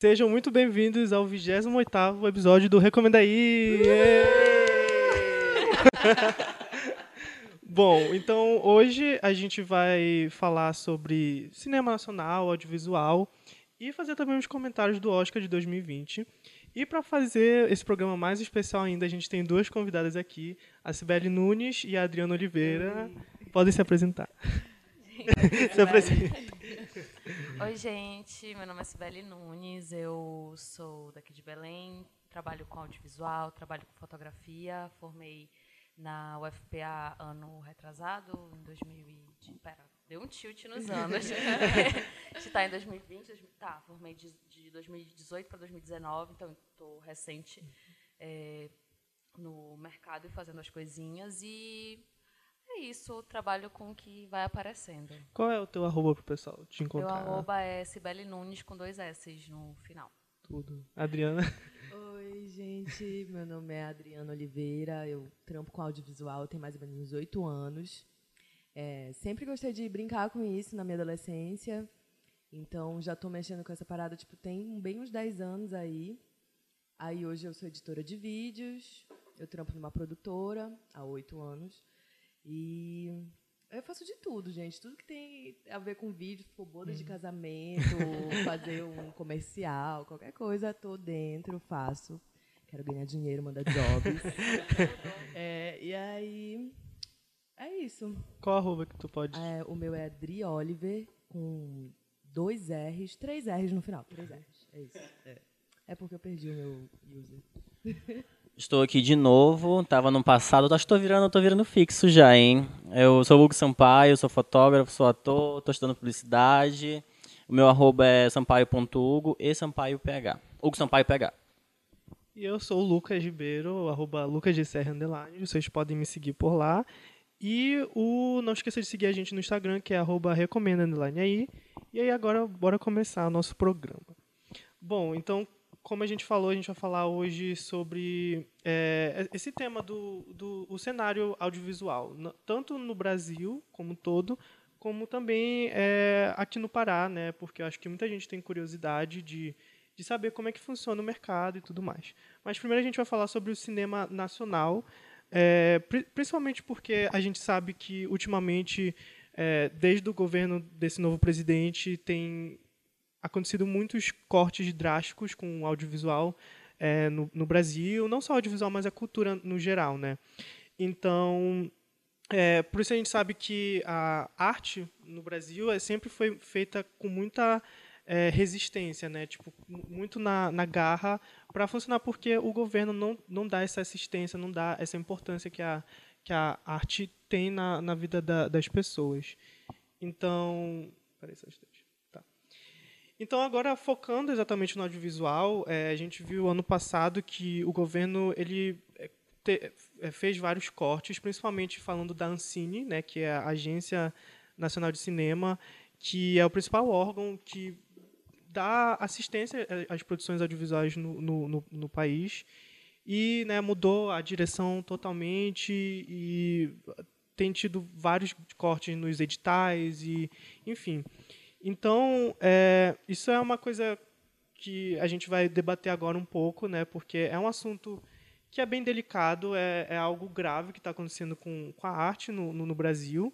Sejam muito bem-vindos ao 28º episódio do Recomenda Aí! Bom, então hoje a gente vai falar sobre cinema nacional, audiovisual e fazer também uns comentários do Oscar de 2020. E para fazer esse programa mais especial ainda, a gente tem duas convidadas aqui, a Sibeli Nunes e a Adriana Oliveira. Podem se apresentar. se apresentem. Oi, gente. Meu nome é Sibeli Nunes. Eu sou daqui de Belém. Trabalho com audiovisual, trabalho com fotografia. Formei na UFPA ano retrasado, em 2020. Pera, deu um tilt nos anos. a gente está em 2020. 2000, tá, formei de, de 2018 para 2019, então estou recente é, no mercado e fazendo as coisinhas. E é isso, trabalho com o que vai aparecendo. Qual é o teu arroba pro pessoal te encontrar? Meu arroba é Cibele Nunes com dois S no final. Tudo. Adriana? Oi, gente. Meu nome é Adriana Oliveira. Eu trampo com audiovisual, tenho mais ou menos oito anos. É, sempre gostei de brincar com isso na minha adolescência. Então, já estou mexendo com essa parada, tipo, tem bem uns 10 anos aí. Aí, hoje, eu sou editora de vídeos. Eu trampo numa produtora há oito anos. E eu faço de tudo, gente. Tudo que tem a ver com vídeo, se for boda de casamento, fazer um comercial, qualquer coisa, tô dentro, faço. Quero ganhar dinheiro, mandar jobs. é, e aí. É isso. Qual arroba que tu pode? É, o meu é Adri Oliver, com dois R's, três R's no final. Três R's. É isso. É, é porque eu perdi o meu user. Estou aqui de novo, estava no passado, acho que estou virando, tô virando fixo já, hein? Eu sou o Hugo Sampaio, sou fotógrafo, sou ator, estou estudando publicidade. O meu arroba é sampaio.hugo e sampaio.ph. Hugo Sampaio PH. E eu sou o Lucas Ribeiro, arroba Lucas de Serra Underline. Vocês podem me seguir por lá. E o, não esqueça de seguir a gente no Instagram, que é arroba recomenda underline aí. E aí agora, bora começar o nosso programa. Bom, então, como a gente falou, a gente vai falar hoje sobre é, esse tema do, do o cenário audiovisual, tanto no Brasil como todo, como também é, aqui no Pará, né? Porque eu acho que muita gente tem curiosidade de, de saber como é que funciona o mercado e tudo mais. Mas primeiro a gente vai falar sobre o cinema nacional, é, principalmente porque a gente sabe que ultimamente, é, desde o governo desse novo presidente, tem acontecido muitos cortes drásticos com o audiovisual é, no, no, Brasil, não só audiovisual, mas a cultura no geral, né? Então, é, por isso a gente sabe que a arte no Brasil é, sempre foi feita com muita é, resistência, né? Tipo, muito na, na garra para funcionar, porque o governo não, não dá essa assistência, não dá essa importância que a, que a arte tem na, na vida da, das pessoas. Então, peraí só. Então, agora focando exatamente no audiovisual, é, a gente viu ano passado que o governo ele é, te, é, fez vários cortes, principalmente falando da Ancine, né, que é a Agência Nacional de Cinema, que é o principal órgão que dá assistência às produções audiovisuais no, no, no, no país. E né, mudou a direção totalmente e tem tido vários cortes nos editais e, enfim. Então, é, isso é uma coisa que a gente vai debater agora um pouco, né, porque é um assunto que é bem delicado, é, é algo grave que está acontecendo com, com a arte no, no, no, Brasil.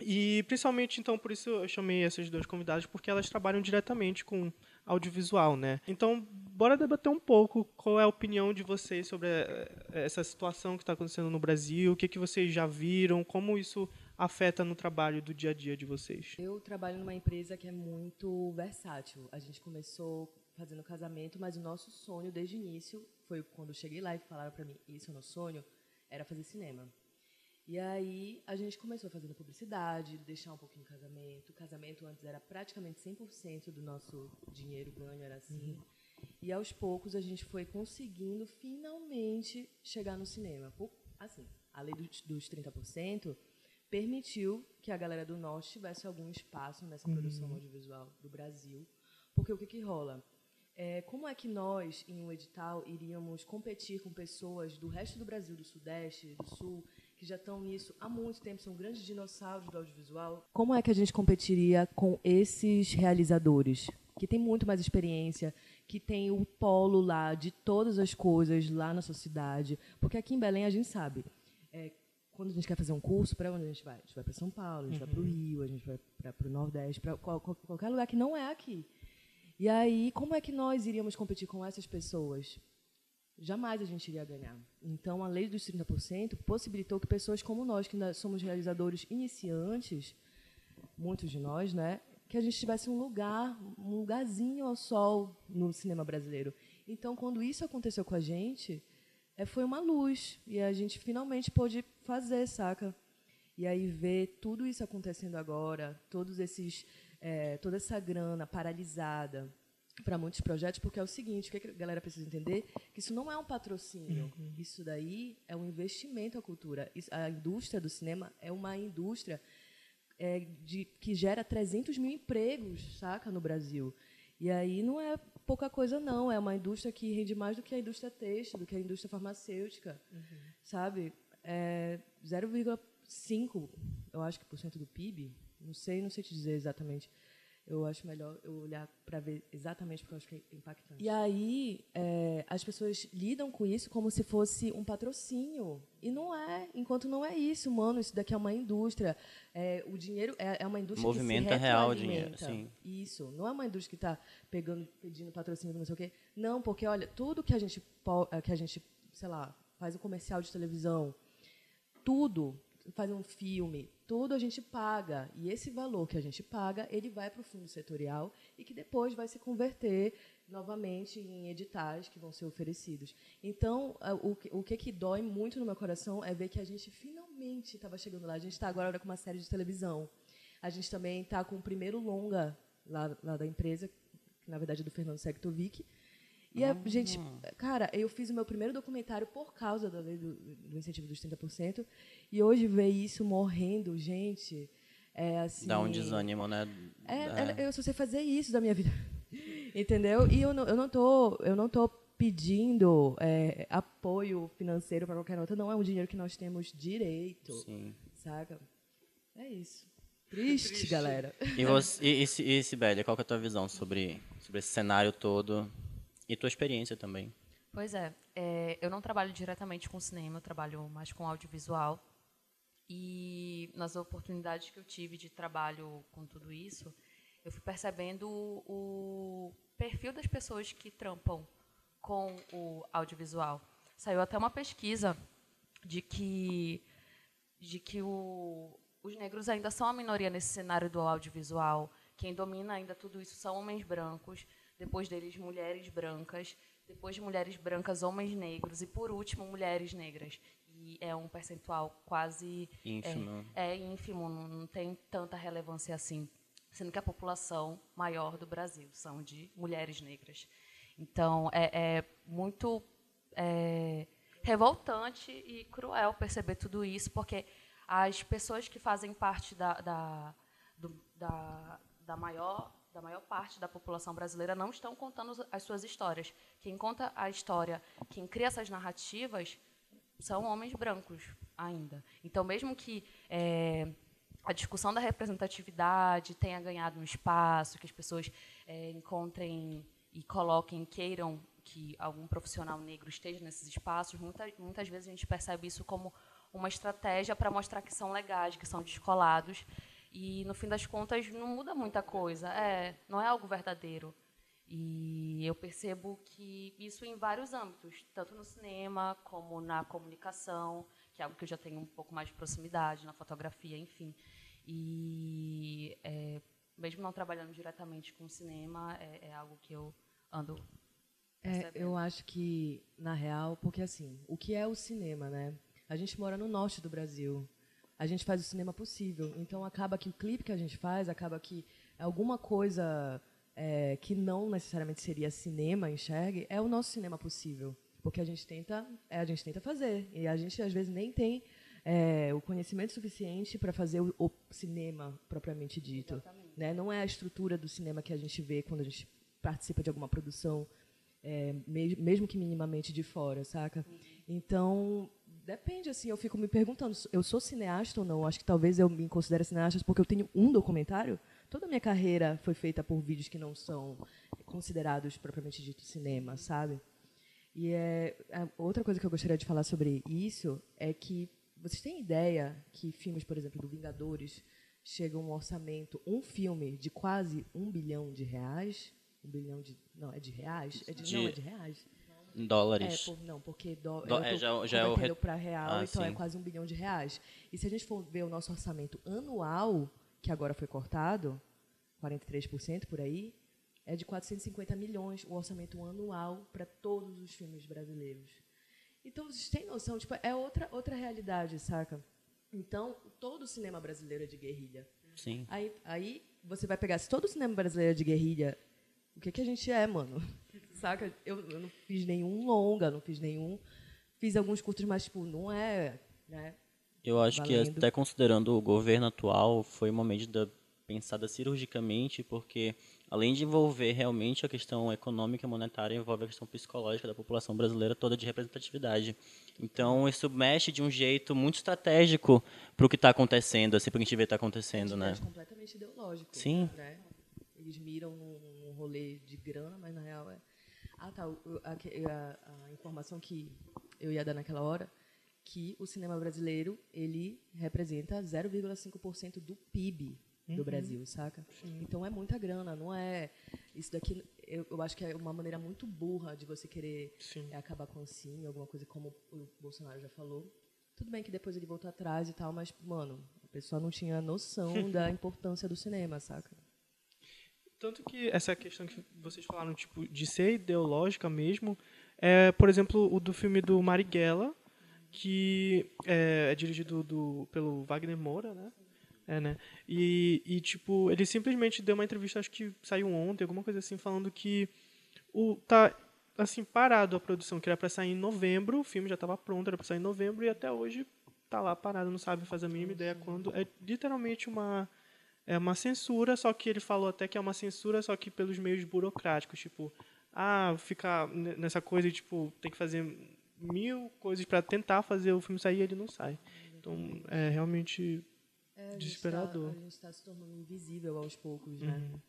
E, principalmente, então, por isso eu chamei essas duas convidadas, porque elas trabalham diretamente com audiovisual. Né? Então, bora debater um pouco qual é a opinião de vocês sobre eh, essa situação que está acontecendo no Brasil, o que, que vocês já viram, como isso afeta no trabalho do dia a dia de vocês? Eu trabalho numa empresa que é muito versátil. A gente começou fazendo casamento, mas o nosso sonho desde o início foi quando eu cheguei lá e falaram para mim, isso é o nosso sonho, era fazer cinema. E aí a gente começou fazendo publicidade, deixar um pouquinho casamento. O casamento antes era praticamente 100% do nosso dinheiro ganho, era assim. Uhum. E aos poucos a gente foi conseguindo finalmente chegar no cinema. Assim, a lei dos, dos 30%, permitiu que a galera do Norte tivesse algum espaço nessa uhum. produção audiovisual do Brasil. Porque o que, que rola? É, como é que nós, em um edital, iríamos competir com pessoas do resto do Brasil, do Sudeste, do Sul, que já estão nisso há muito tempo, são grandes dinossauros do audiovisual. Como é que a gente competiria com esses realizadores? Que têm muito mais experiência, que tem o polo lá de todas as coisas lá na sua cidade. Porque aqui em Belém a gente sabe, quando a gente quer fazer um curso, para onde a gente vai? A gente vai para São Paulo, a gente uhum. vai para o Rio, a gente vai para o Nordeste, para qual, qualquer lugar que não é aqui. E aí, como é que nós iríamos competir com essas pessoas? Jamais a gente iria ganhar. Então, a lei dos 30% possibilitou que pessoas como nós, que somos realizadores iniciantes, muitos de nós, né, que a gente tivesse um lugar, um lugarzinho ao sol no cinema brasileiro. Então, quando isso aconteceu com a gente, é, foi uma luz. E a gente finalmente pôde fazer, saca? E aí ver tudo isso acontecendo agora, todos esses, é, toda essa grana paralisada para muitos projetos, porque é o seguinte, o que a galera precisa entender? Que isso não é um patrocínio. Uhum. Isso daí é um investimento à cultura. A indústria do cinema é uma indústria é, de, que gera 300 mil empregos, saca, no Brasil. E aí não é pouca coisa, não. É uma indústria que rende mais do que a indústria têxtil, do que a indústria farmacêutica, uhum. sabe? É 0,5, eu acho que por cento do PIB. Não sei, não sei te dizer exatamente. Eu acho melhor eu olhar para ver exatamente porque eu acho que é impactante. E aí é, as pessoas lidam com isso como se fosse um patrocínio e não é. Enquanto não é isso, mano. Isso daqui é uma indústria. É, o dinheiro é, é uma indústria Movimento que se é real dinheiro, sim. Isso. Não é uma indústria que está pegando, pedindo patrocínio, não sei o quê. Não, porque olha, tudo que a gente que a gente, sei lá, faz um comercial de televisão, tudo faz um filme, tudo a gente paga. E esse valor que a gente paga, ele vai para o fundo setorial e que depois vai se converter novamente em editais que vão ser oferecidos. Então, o que, o que, que dói muito no meu coração é ver que a gente finalmente estava chegando lá. A gente está agora com uma série de televisão. A gente também está com o primeiro longa lá, lá da empresa, que na verdade é do Fernando Sektovic, e a gente, cara, eu fiz o meu primeiro documentário por causa da lei do, do incentivo dos 30%, e hoje ver isso morrendo, gente, é assim... Dá um desânimo, né? É, é. eu só sei fazer isso da minha vida, entendeu? E eu não, eu não tô, eu não tô pedindo é, apoio financeiro para qualquer outra, não é um dinheiro que nós temos direito, Sim. saca? É isso. Triste, Triste. galera. E, você, e, e, e Sibélia, qual é a tua visão sobre, sobre esse cenário todo? E tua experiência também. Pois é, é, eu não trabalho diretamente com cinema, eu trabalho mais com audiovisual. E nas oportunidades que eu tive de trabalho com tudo isso, eu fui percebendo o, perfil das pessoas que trampam com o audiovisual. Saiu até uma pesquisa de que, de que o, os negros ainda são a minoria nesse cenário do audiovisual. Quem domina ainda tudo isso são homens brancos depois deles mulheres brancas, depois de mulheres brancas, homens negros e por último mulheres negras. E é um percentual quase ínfimo. É, é ínfimo, não, não tem tanta relevância assim, sendo que a população maior do Brasil são de mulheres negras. Então é, é muito é, revoltante e cruel perceber tudo isso, porque as pessoas que fazem parte da, da, do, da, da maior da maior parte da população brasileira não estão contando as suas histórias. Quem conta a história, quem cria essas narrativas, são homens brancos ainda. Então, mesmo que é, a discussão da representatividade tenha ganhado um espaço, que as pessoas é, encontrem e coloquem, queiram que algum profissional negro esteja nesses espaços, muita, muitas vezes a gente percebe isso como uma estratégia para mostrar que são legais, que são descolados e, no fim das contas, não muda muita coisa. É, não é algo verdadeiro. E eu percebo que isso em vários âmbitos, tanto no cinema como na comunicação, que é algo que eu já tenho um pouco mais de proximidade, na fotografia, enfim. E é, mesmo não trabalhando diretamente com cinema, é, é algo que eu ando. É, eu acho que, na real, porque assim, o que é o cinema, né? A gente mora no norte do Brasil a gente faz o cinema possível. Então acaba que o clipe que a gente faz, acaba que alguma coisa é, que não necessariamente seria cinema, enxergue, é o nosso cinema possível, porque a gente tenta, é, a gente tenta fazer e a gente às vezes nem tem é, o conhecimento suficiente para fazer o, o, cinema propriamente dito. Né? Não é a estrutura do cinema que a gente vê quando a gente participa de alguma produção, é, mesmo que minimamente de fora, saca? Uhum. Então Depende, assim, eu fico me perguntando, eu sou cineasta ou não? Acho que talvez eu me considere cineasta porque eu tenho um documentário. Toda a minha carreira foi feita por vídeos que não são considerados propriamente dito cinema, sabe? E é, outra coisa que eu gostaria de falar sobre isso é que vocês têm ideia que filmes, por exemplo, do Vingadores chegam um orçamento, um filme de quase um bilhão de reais? Um bilhão de. Não, é de reais? É de, de, não, é de reais. Dólares. É, por, não, porque do, do, é, já, já é o re... para real, ah, então é sim. é quase um bilhão de reais. E se a gente for ver o nosso orçamento anual, que agora foi cortado, 43% por aí, é de 450 milhões o orçamento anual para todos os filmes brasileiros. Então, vocês têm noção, tipo, é outra, outra realidade, saca? Então, todo o cinema brasileiro é de guerrilha. Sim. Aí, aí você vai pegar, se todo o cinema brasileiro é de guerrilha, o que, que a gente é, mano? Saca? Eu, eu não fiz nenhum longa, não fiz nenhum. Fiz alguns curtos, mas, tipo, não é. Né, eu acho valendo. que, até considerando o governo atual, foi uma medida pensada cirurgicamente, porque além de envolver realmente a questão econômica e monetária, envolve a questão psicológica da população brasileira toda de representatividade. Então, isso mexe de um jeito muito estratégico para o que está acontecendo, assim, para o que a gente vê está acontecendo, né? Completamente ideológico. Sim. Né? Eles miram num rolê de grana, mas na real é... Ah, tá. A, a, a informação que eu ia dar naquela hora que o cinema brasileiro ele representa 0,5% do PIB do uhum. Brasil, saca? Sim. Então é muita grana, não é isso daqui. Eu, eu, acho que é uma maneira muito burra de você querer acabar com o sim, alguma coisa como o Bolsonaro já falou. Tudo bem que depois ele voltou atrás e tal, mas mano, a pessoa não tinha noção da importância do cinema, saca? Tanto que essa questão que vocês falaram, tipo, de ser ideológica mesmo, é, por exemplo, o do filme do Marighella, que é, é dirigido do, pelo Wagner Moura, né? É, né? E, e, tipo, ele simplesmente deu uma entrevista, acho que saiu ontem, alguma coisa assim, falando que o tá assim parado a produção, que era para sair em novembro, o filme já estava pronto, era para sair em novembro e até hoje tá lá parado, não sabe fazer a mínima ideia quando. É literalmente uma é uma censura, só que ele falou até que é uma censura, só que pelos meios burocráticos, tipo, ah, ficar nessa coisa, tipo, tem que fazer mil coisas para tentar fazer o filme sair, e ele não sai. Então, é realmente é, desesperador. A gente está tá se tornando invisível aos poucos, né? Uhum.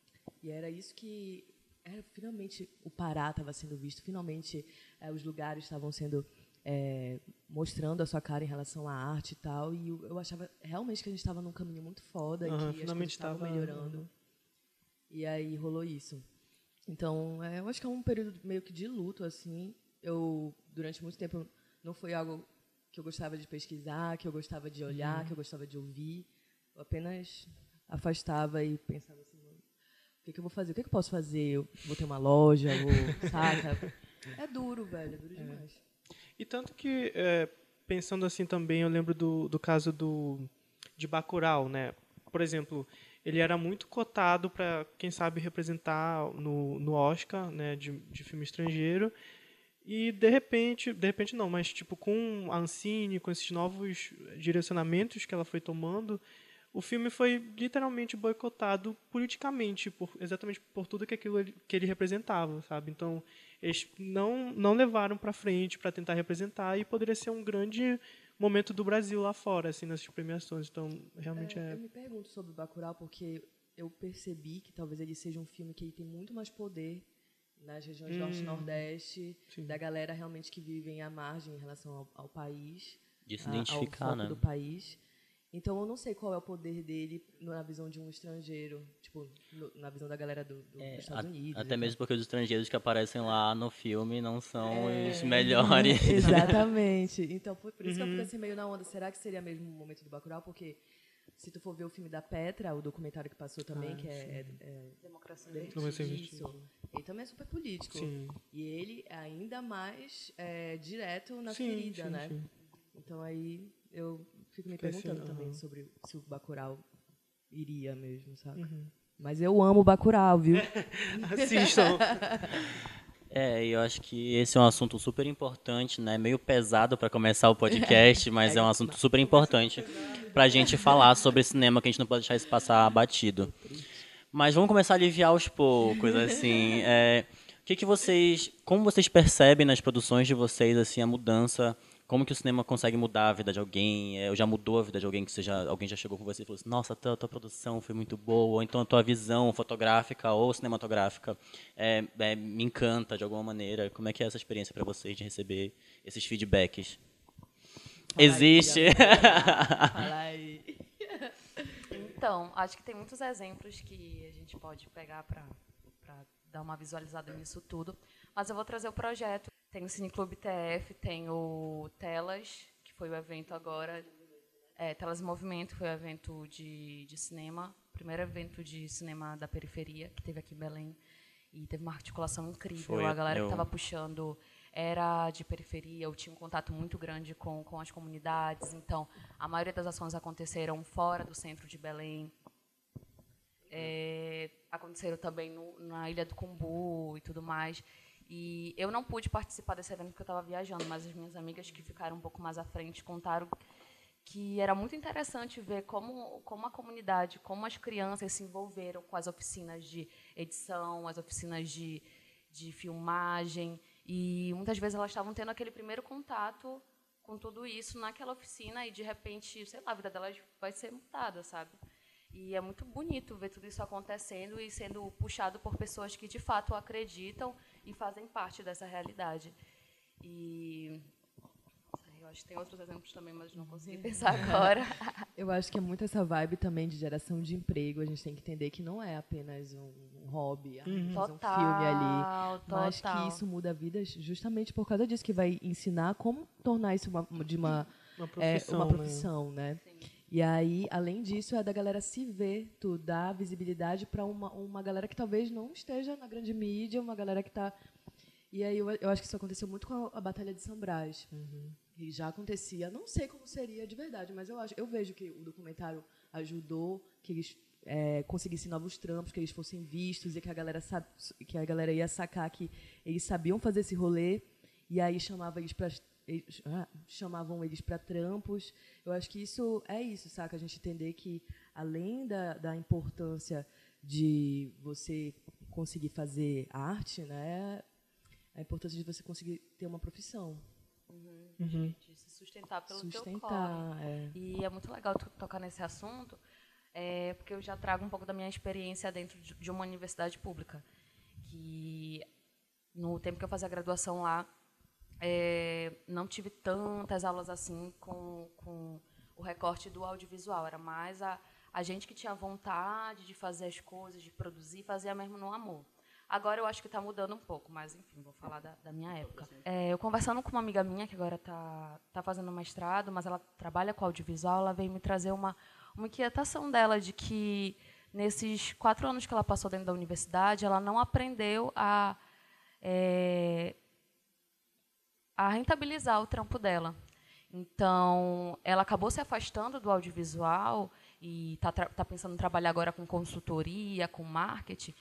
E era isso que era, finalmente o Pará estava sendo visto, finalmente é, os lugares estavam sendo é, mostrando a sua cara em relação à arte e tal. E eu, eu achava realmente que a gente estava num caminho muito foda uhum, que finalmente estava melhorando. E aí rolou isso. Então, é, eu acho que é um período meio que de luto, assim. Eu, durante muito tempo, não foi algo que eu gostava de pesquisar, que eu gostava de olhar, uhum. que eu gostava de ouvir. Eu apenas afastava e pensava assim, o que, que eu vou fazer? O que, que eu posso fazer? Eu vou ter uma loja, vou, saca? É duro, velho, é duro é. demais. E tanto que, é, pensando assim também, eu lembro do, do caso do, de Bacurau, né? Por exemplo, ele era muito cotado para, quem sabe, representar no, no Oscar, né, de, de filme estrangeiro. E de repente, de repente não, mas tipo com a Ancine, com esses novos direcionamentos que ela foi tomando, o filme foi literalmente boicotado politicamente, por, exatamente por tudo que aquilo que ele representava, sabe? Então, eles não, não levaram para frente para tentar representar e poderia ser um grande momento do Brasil lá fora, assim, nessas premiações. Então, realmente é... é... Eu me pergunto sobre o Bacurau porque eu percebi que talvez ele seja um filme que ele tem muito mais poder nas regiões hum, norte e nordeste, sim. da galera realmente que vive à margem em relação ao, ao país, de se identificar, ao foco né? do país. Então eu não sei qual é o poder dele na visão de um estrangeiro, tipo, no, na visão da galera do, do, é, dos Estados Unidos. Até mesmo porque os estrangeiros que aparecem lá no filme não são é, os melhores. Exatamente. Então por, por isso uhum. que eu fico uhum. assim meio na onda. Será que seria mesmo o momento do Bacurau? Porque se tu for ver o filme da Petra, o documentário que passou também, ah, que é, é, Democracia Isso. Ele também é super político. Sim. E ele é ainda mais é, direto na sim, ferida, sim, né? Então aí eu fico me perguntando também sobre se o Bacurau iria mesmo, sabe? Uhum. Mas eu amo o Bacurau, viu? Assistam. É, eu acho que esse é um assunto super importante, né? Meio pesado para começar o podcast, mas é um assunto super importante para a gente falar sobre cinema, que a gente não pode deixar isso passar batido. Mas vamos começar a aliviar aos poucos, assim. É, que que vocês, como vocês percebem nas produções de vocês assim a mudança como que o cinema consegue mudar a vida de alguém, é, já mudou a vida de alguém, que seja, alguém já chegou com você e falou assim, nossa, a tua, a tua produção foi muito boa, ou então a tua visão fotográfica ou cinematográfica é, é, me encanta de alguma maneira. Como é que é essa experiência para vocês de receber esses feedbacks? Fala aí, Existe? Gabriela. Fala aí. Então, acho que tem muitos exemplos que a gente pode pegar para dar uma visualizada nisso tudo. Mas eu vou trazer o projeto. Tem o Cineclube TF, tem o Telas, que foi o evento agora. É, Telas em Movimento foi o evento de, de cinema, primeiro evento de cinema da periferia que teve aqui em Belém. E teve uma articulação incrível. Foi, a galera eu- que estava puxando era de periferia, eu tinha um contato muito grande com, com as comunidades. Então, a maioria das ações aconteceram fora do centro de Belém. É, aconteceram também no- na Ilha do Cumbu e tudo mais. E eu não pude participar desse evento porque eu estava viajando, mas as minhas amigas que ficaram um pouco mais à frente contaram que era muito interessante ver como, como a comunidade, como as crianças se envolveram com as oficinas de edição, as oficinas de, de filmagem. E muitas vezes elas estavam tendo aquele primeiro contato com tudo isso naquela oficina e, de repente, sei lá, a vida delas vai ser mudada, sabe? E é muito bonito ver tudo isso acontecendo e sendo puxado por pessoas que, de fato, acreditam e fazem parte dessa realidade. E eu acho que tem outros exemplos também, mas não consegui pensar agora. Eu acho que é muito essa vibe também de geração de emprego. A gente tem que entender que não é apenas um, um hobby, ah, fazer um filme ali. Total, Mas que total. isso muda vidas justamente por causa disso, que vai ensinar como tornar isso uma, de uma, Uma é, profissão, uma né? profissão, né? E aí, além disso, é da galera se ver, tu dar visibilidade para uma, uma galera que talvez não esteja na grande mídia, uma galera que está. E aí eu, eu acho que isso aconteceu muito com a, a Batalha de São Brás. E já acontecia, não sei como seria de verdade, mas eu acho, eu vejo que o documentário ajudou que eles é, conseguissem novos trampos, que eles fossem vistos e que a galera sabe, que a galera ia sacar que eles sabiam fazer esse rolê e aí chamava eles para chamavam eles para trampos. Eu acho que isso é isso, saca? A gente entender que além da, da importância de você conseguir fazer arte, né, a importância de você conseguir ter uma profissão, Uhum. De se sustentar pelo teu corre. sustentar, é. E é muito legal tu tocar nesse assunto, é, porque eu já trago um pouco da minha experiência dentro de, de uma universidade pública. Que no tempo que eu fazia a graduação lá, é, não tive tantas aulas assim com, com o recorte do audiovisual. Era mais a, a gente que tinha vontade de fazer as coisas, de produzir, fazia mesmo no amor. Agora eu acho que está mudando um pouco, mas enfim, vou falar da, da minha época. É, eu conversando com uma amiga minha que agora está tá fazendo mestrado, mas ela trabalha com audiovisual, ela veio me trazer uma, uma inquietação dela de que nesses quatro anos que ela passou dentro da universidade, ela não aprendeu a é, a rentabilizar o trampo dela. Então, ela acabou se afastando do audiovisual e está tá pensando em trabalhar agora com consultoria, com marketing,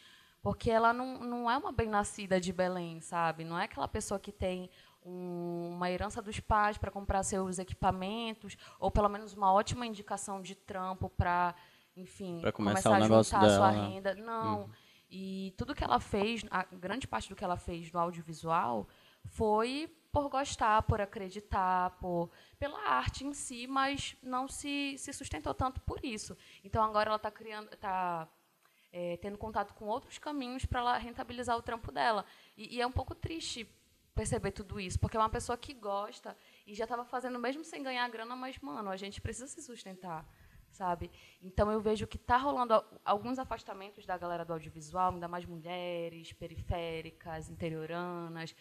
porque ela não, não é uma bem-nascida de Belém, sabe? Não é aquela pessoa que tem um- uma herança dos pais para comprar seus equipamentos, ou pelo menos uma ótima indicação de trampo para, enfim, Pra começar começar a juntar a sua dela. renda. Não. E tudo que ela fez, a grande parte do que ela fez no audiovisual foi por gostar, por acreditar, por pela arte em si, mas não se, se sustentou tanto por isso. Então agora ela está criando, tá é, tendo contato com outros caminhos para ela rentabilizar o trampo dela. E, e é um pouco triste perceber tudo isso, porque é uma pessoa que gosta e já estava fazendo mesmo sem ganhar grana, mas mano, a gente precisa se sustentar, sabe? Então eu vejo que está rolando alguns afastamentos da galera do audiovisual, ainda mais mulheres periféricas, interioranas,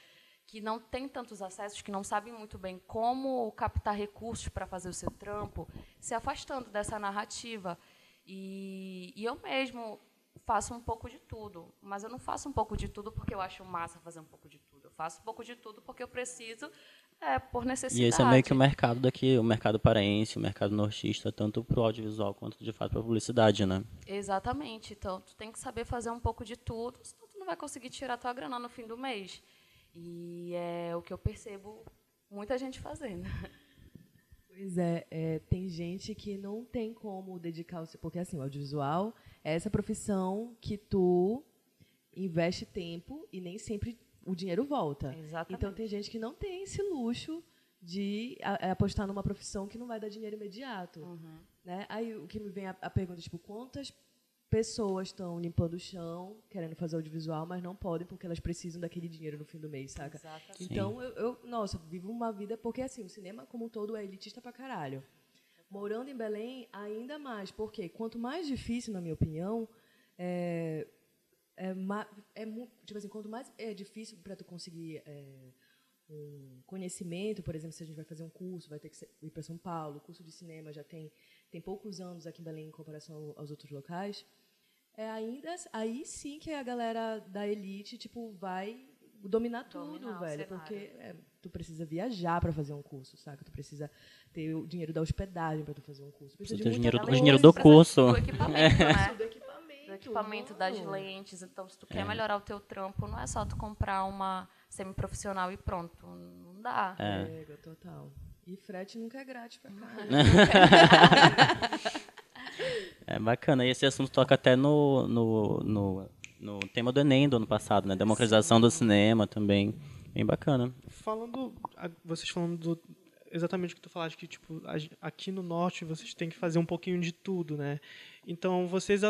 que não têm tantos acessos, que não sabem muito bem como captar recursos para fazer o seu trampo, se afastando dessa narrativa. E, e eu mesmo faço um pouco de tudo, mas eu não faço um pouco de tudo porque eu acho massa fazer um pouco de tudo. Eu faço um pouco de tudo porque eu preciso, é, por necessidade. E esse é meio que o mercado daqui, o mercado paraense, o mercado nortista, tanto pro audiovisual quanto de fato pra publicidade, né? Exatamente. Então, tu tem que saber fazer um pouco de tudo, senão tu não vai conseguir tirar tua grana no fim do mês. E é o que eu percebo muita gente fazendo. Pois é, é, tem gente que não tem como dedicar o seu. Porque assim, o audiovisual é essa profissão que tu investe tempo e nem sempre o dinheiro volta. Exatamente. Então tem gente que não tem esse luxo de a, apostar numa profissão que não vai dar dinheiro imediato. Uhum. Né? Aí o que me vem a, a pergunta, tipo, quantas pessoas estão limpando o chão, querendo fazer audiovisual, mas não podem porque elas precisam daquele dinheiro no fim do mês, saca? Exatamente. Então, eu, eu, nossa, vivo uma vida porque assim, o cinema como um todo é elitista pra caralho. Morando em Belém, ainda mais, porque quanto mais difícil, na minha opinião, é, é, é tipo assim, quanto mais é difícil para tu conseguir é, um conhecimento, por exemplo, se a gente vai fazer um curso, vai ter que ir para São Paulo, o curso de cinema já tem tem poucos anos aqui em Belém em comparação ao- aos outros locais. É ainda aí sim que a galera da elite tipo vai dominar tudo, Dominar velho, porque é, tu precisa viajar para fazer um curso, saca? Tu precisa ter o dinheiro da hospedagem para tu fazer um curso. Precisa de ter dinheiro, o dinheiro do curso. Do equipamento, né? do equipamento, do equipamento, das lentes. Então, se tu quer melhorar o teu trampo, não é só tu comprar uma semi-profissional e pronto. Não dá. É. É, total. E frete nunca é grátis pra caralho. É bacana. E esse assunto toca até no, no, no, no tema do Enem do ano passado, né? Democratização do cinema também. Bem bacana. Falando, vocês falando do, exatamente o que tu falaste, que tipo, aqui no norte vocês têm que fazer um pouquinho de tudo, né? Então vocês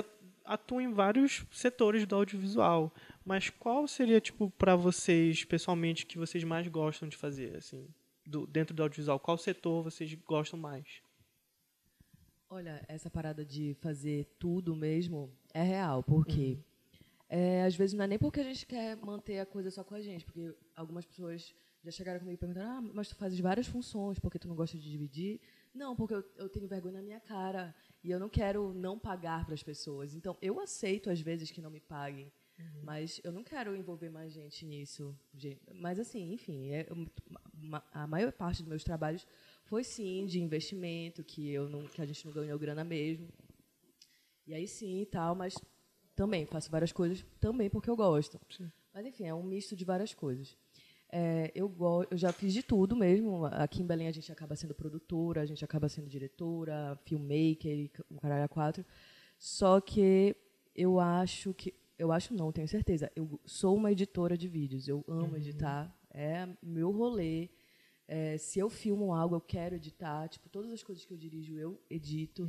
atuam em vários setores do audiovisual, mas qual seria, tipo, para vocês, pessoalmente, que vocês mais gostam de fazer, assim, do, dentro do audiovisual? Qual setor vocês gostam mais? Olha, essa parada de fazer tudo mesmo é real, porque é, às vezes não é nem porque a gente quer manter a coisa só com a gente, porque algumas pessoas já chegaram comigo e perguntaram: ah, mas tu fazes várias funções, porque tu não gosta de dividir? Não, porque eu, eu tenho vergonha na minha cara e eu não quero não pagar para as pessoas. Então, eu aceito às vezes que não me paguem, mas eu não quero envolver mais gente nisso. Mas assim, enfim, é, uma- a maior parte dos meus trabalhos foi sim de investimento, que eu não, que a gente não ganhou grana mesmo. E aí sim e tal, mas também faço várias coisas também porque eu gosto. Mas enfim, é um misto de várias coisas. É, eu, go eu já fiz de tudo mesmo. Aqui em Belém a gente acaba sendo produtora, a gente acaba sendo diretora, filmmaker, o caralho a quatro. Só que eu acho que. Eu acho não, tenho certeza. Eu sou uma editora de vídeos. Eu amo editar. É meu rolê. É, se eu filmo algo, eu quero editar. Tipo, todas as coisas que eu dirijo, eu edito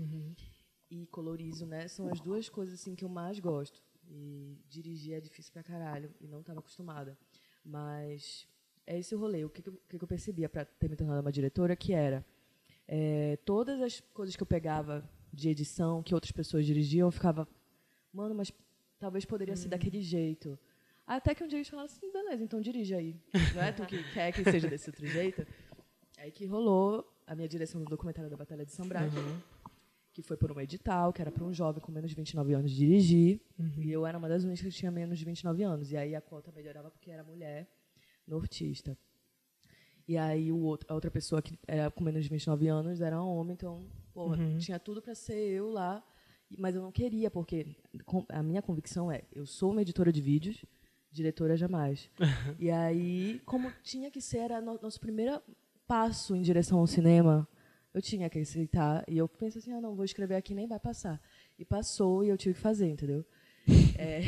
e colorizo, né? São as duas coisas assim que eu mais gosto. E dirigir é difícil pra caralho e não estava acostumada. Mas é esse o rolê. O que, que, eu- que percebia para ter me tornado uma diretora que era é, todas as coisas que eu pegava de edição que outras pessoas dirigiam, eu ficava, mano, mas talvez poderia ser daquele jeito. Até que um dia eles falaram assim, beleza, então dirige aí. Não é tu que quer que seja desse outro jeito? Aí que rolou a minha direção do documentário da Batalha de São Brás, que foi por um edital, que era para um jovem com menos de 29 anos dirigir. E eu era uma das únicas que tinha menos de 29 anos. E aí a cota melhorava porque era mulher nortista. E aí o outro, a outra pessoa que era com menos de 29 anos era um homem, então, porra, tinha tudo para ser eu lá. Mas eu não queria, porque a minha convicção é, eu sou uma editora de vídeos, diretora jamais. e aí, como tinha que ser, era no- nosso primeiro passo em direção ao cinema, eu tinha que aceitar. E eu pensei assim, ah, não, vou escrever aqui, nem vai passar. E passou e eu tive que fazer, entendeu? É...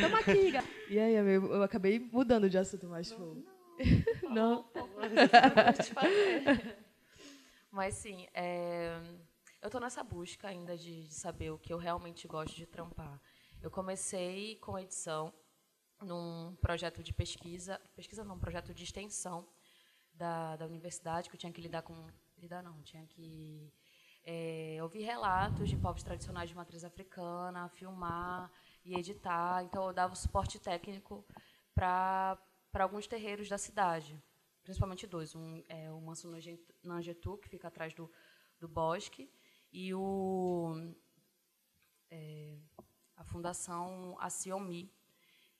Toma aqui, E aí, eu, eu acabei mudando de assunto, mas, tipo... Não. Mas sim, é, eu tô nessa busca ainda de, de saber o que eu realmente gosto de trampar. Eu comecei com edição num projeto de pesquisa, pesquisa não, um projeto de extensão da, da universidade, que eu tinha que lidar com. Lidar não, tinha que é, ouvir relatos de povos tradicionais de matriz africana, filmar e editar. Então, eu dava o suporte técnico para alguns terreiros da cidade, principalmente dois. Um é o Manso Nange- Nangetu, que fica atrás do, do bosque, e o, é, a Fundação Acionmi,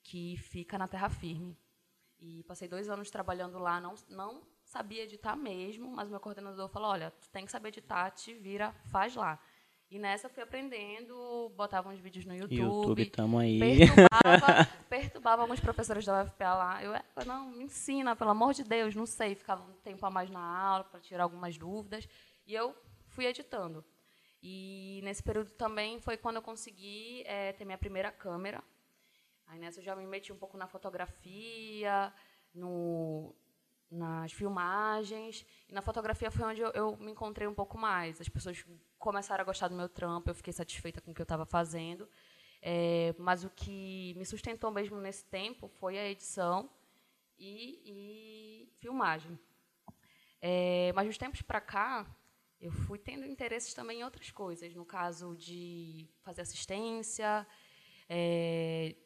que fica na Terra Firme. E passei dois anos trabalhando lá, não, não sabia editar mesmo, mas meu coordenador falou, olha, tu tem que saber editar, te vira, faz lá. E nessa fui aprendendo, botava uns vídeos no YouTube, tamo aí. perturbava, perturbava alguns professores da UFPA lá. Eu, "É, não, me ensina, pelo amor de Deus, não sei. Ficava um tempo a mais na aula para tirar algumas dúvidas. E eu fui editando. E nesse período também foi quando eu consegui eh, ter minha primeira câmera. Aí nessa eu já me meti um pouco na fotografia, no, nas filmagens. E na fotografia foi onde eu, eu, me encontrei um pouco mais. As pessoas começaram a gostar do meu trampo, eu fiquei satisfeita com o que eu estava fazendo. É, mas o que me sustentou mesmo nesse tempo foi a edição e, e filmagem. É, mas dos tempos para cá, eu fui tendo interesses também em outras coisas. No caso de fazer assistência, é,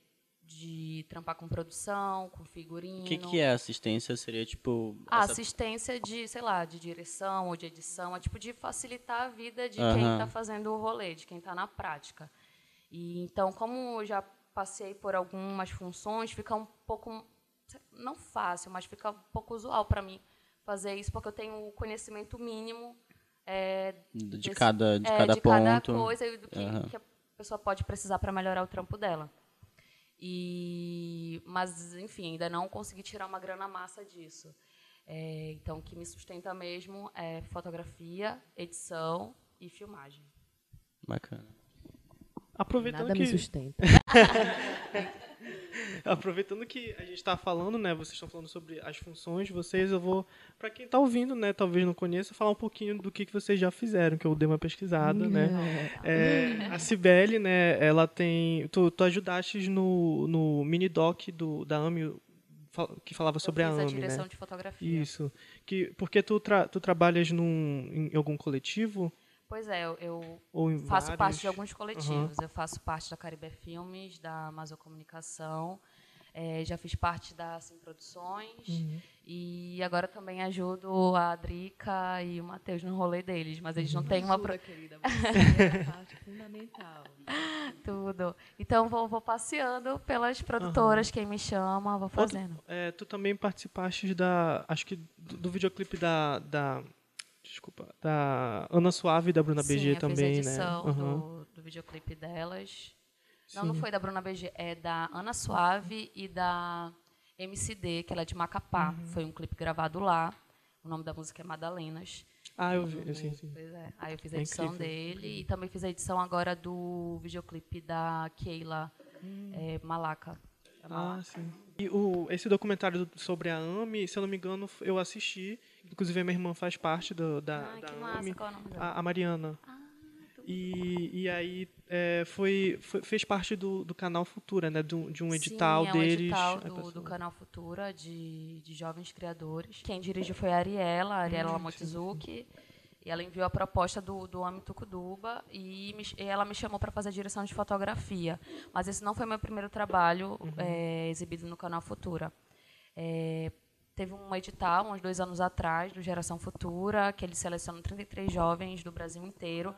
de trampar com produção, com figurino. O que, que é assistência? Seria tipo. Ah, essa... assistência de, sei lá, de direção ou de edição, é tipo de facilitar a vida de quem está fazendo o rolê, de quem está na prática. E então, como eu já passei por algumas funções, fica um pouco não fácil, mas fica um pouco usual para mim fazer isso, porque eu tenho o conhecimento mínimo é, de, desse, cada de é, cada de ponto, cada coisa do que, uhum. que a pessoa pode precisar para melhorar o trampo dela. E, mas, enfim, ainda não consegui tirar uma grana massa disso. É, então, o que me sustenta mesmo é fotografia, edição e filmagem. Bacana. Aproveitando Nada que... me sustenta. Aproveitando que a gente está falando, né? Vocês estão falando sobre as funções de vocês, eu vou, para quem está ouvindo, né? Talvez não conheça, falar um pouquinho do que, que vocês já fizeram, que eu dei uma pesquisada, né? É, a Cibele, né? Ela tem, tu, tu ajudaste no, no mini doc do da AMI que falava sobre a AMI, a direção né? de fotografia. Isso. Que porque tu tra, tu trabalhas num em algum coletivo? Pois é, eu, eu faço vários... parte de alguns coletivos. Uhum. Eu faço parte da Caribe Filmes, da Amazon Comunicação, é, já fiz parte da Sim Produções uhum. e agora também ajudo a Drica e o Matheus no rolê deles, mas eles não uhum. têm uma pro... querida, você é parte fundamental. Tudo. Então vou, vou passeando pelas produtoras, uhum. quem me chama, vou fazendo. é, tu também participaste da, acho que do, do videoclipe da, da desculpa, da Ana Suave e da Bruna Sim, BG também, fiz a edição né? Uhum. Do, do videoclipe delas. Sim. Não, não foi da Bruna BG, é da Ana Suave e da MCD, que ela é de Macapá. Uhum. Foi um clipe gravado lá. O nome da música é Madalenas. Ah, eu vi, sim, sim. Pois é. Aí eu fiz a é edição dele e também fiz a edição agora do videoclipe da Keila hum. é, Malaca. Ah, sim. E o, esse documentário sobre a AMI, se eu não me engano, eu assisti. Inclusive, a minha irmã faz parte do, da, ah, da que AMI. Massa. Qual é o nome dela? A, a Mariana. Ah, e, e aí é, foi, foi, fez parte do, do canal Futura, né? Do, de um edital Sim, é um deles. edital do, do, canal Futura de, de jovens criadores. Quem dirigiu foi a Ariela, a Ariela hum, Lamotizuki. E ela enviou a proposta do, do Homem Tucuduba e, me, e ela me chamou para fazer a direção de fotografia. Mas esse não foi meu primeiro trabalho uhum. é, exibido no canal Futura. É, teve um edital, uns dois anos atrás, do Geração Futura, que ele seleciona 33 jovens do Brasil inteiro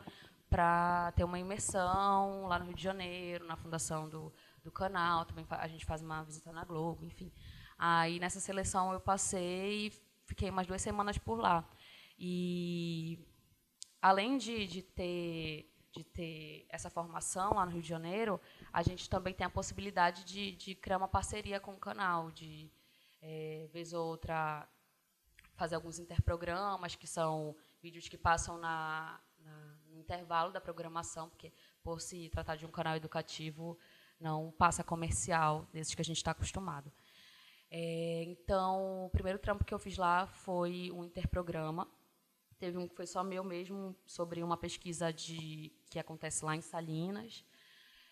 para ter uma imersão lá no Rio de Janeiro, na fundação do, do canal. Também a gente faz uma visita na Globo, enfim. Aí, nessa seleção, eu passei e fiquei umas duas semanas por lá. E além de, de, ter, de ter essa formação lá no Rio de Janeiro, a gente também tem a possibilidade de, de criar uma parceria com o canal, de, é, vez ou outra, fazer alguns interprogramas, que são vídeos que passam na, na, no intervalo da programação, porque, por se tratar de um canal educativo, não passa comercial, desses que a gente está acostumado. É, então, o primeiro trampo que eu fiz lá foi um interprograma, Teve um que foi só meu mesmo, sobre uma pesquisa de, que acontece lá em Salinas.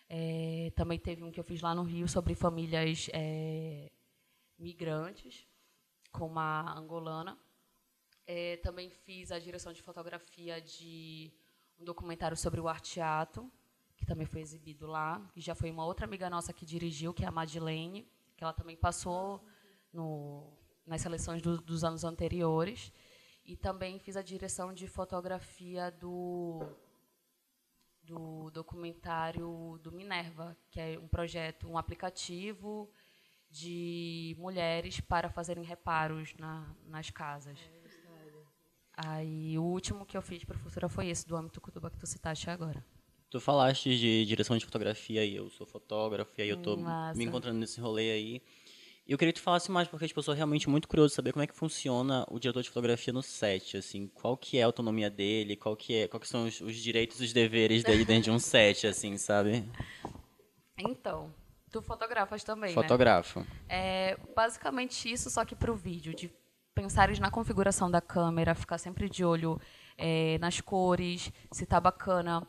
É, também teve um que eu fiz lá no Rio sobre famílias é, migrantes, com uma angolana. É, também fiz a direção de fotografia de um documentário sobre o arteato, que também foi exibido lá, e já foi uma outra amiga nossa que dirigiu, que é a Madeleine, que ela também passou no, nas seleções do, dos anos anteriores. E também fiz a direção de fotografia do, do documentário do Minerva, que é um projeto, um aplicativo de mulheres para fazerem reparos na, nas casas. Aí o último que eu fiz para o Futura foi esse, do âmbito Cutuba que tu citaste agora. Tu falaste de direção de fotografia e eu sou fotógrafo, e aí eu estou me encontrando nesse rolê aí. Eu queria que tu falasse mais, porque tipo, eu sou realmente muito curioso de saber como é que funciona o diretor de fotografia no set, assim, qual que é a autonomia dele, qual que é, qual que são os, os direitos e os deveres dele dentro de um set, assim, sabe? Então, tu fotografas também, Fotografo. né? É basicamente isso, só que para o vídeo, de pensares na configuração da câmera, ficar sempre de olho é, nas cores, se está bacana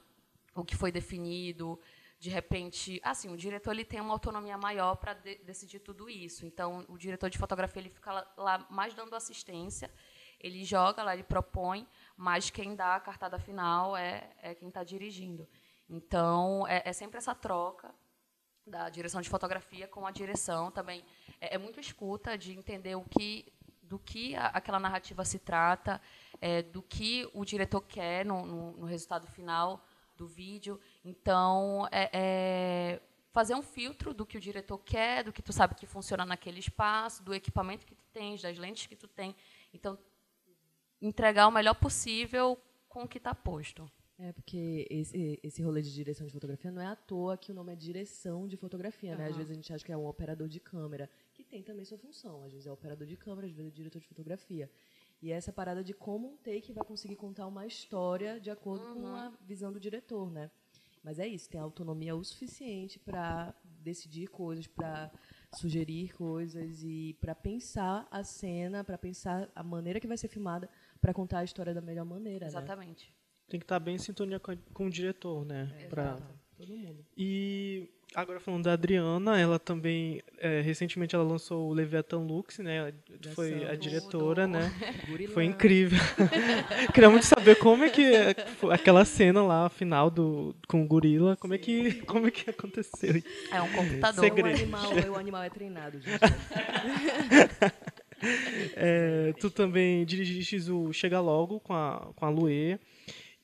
o que foi definido. De repente, assim, o diretor ele tem uma autonomia maior para de decidir tudo isso. Então, o diretor de fotografia ele fica lá, lá mais dando assistência, ele joga lá, ele propõe, mas quem dá a cartada final é, é quem está dirigindo. Então, é, é, sempre essa troca da direção de fotografia com a direção também. É, é muito escuta de entender o que, do que a, aquela narrativa se trata, é, do que o diretor quer no, no, no resultado final do vídeo. Então, é, é, fazer um filtro do que o diretor quer, do que tu sabe que funciona naquele espaço, do equipamento que tu tens, das lentes que tu tem. Então, entregar o melhor possível com o que está posto. É, porque esse, esse rolê de direção de fotografia não é à toa que o nome é direção de fotografia, uhum. né? Às vezes a gente acha que é um operador de câmera, que tem também sua função. Às vezes é operador de câmera, às vezes é diretor de fotografia. E é essa parada de como um take vai conseguir contar uma história de acordo uhum. com a visão do diretor, né? Mas é isso, tem autonomia o suficiente para decidir coisas, para sugerir coisas e para pensar a cena, para pensar a maneira que vai ser filmada, para contar a história da melhor maneira. Né? Exatamente. Né? Tem que estar tá bem em sintonia com, com o diretor, né? É, pra... Todo mundo. E agora falando da Adriana, ela também é, recentemente ela lançou o Leviathan Lux, né? Foi a diretora, né? Foi incrível. Queria muito saber como é que aquela cena lá, final do com o gorila, como é que como é que aconteceu? É um computador. Segredo. O animal, o animal é treinado, gente. é, tu também dirigiste o Chega Logo com a com a Luê.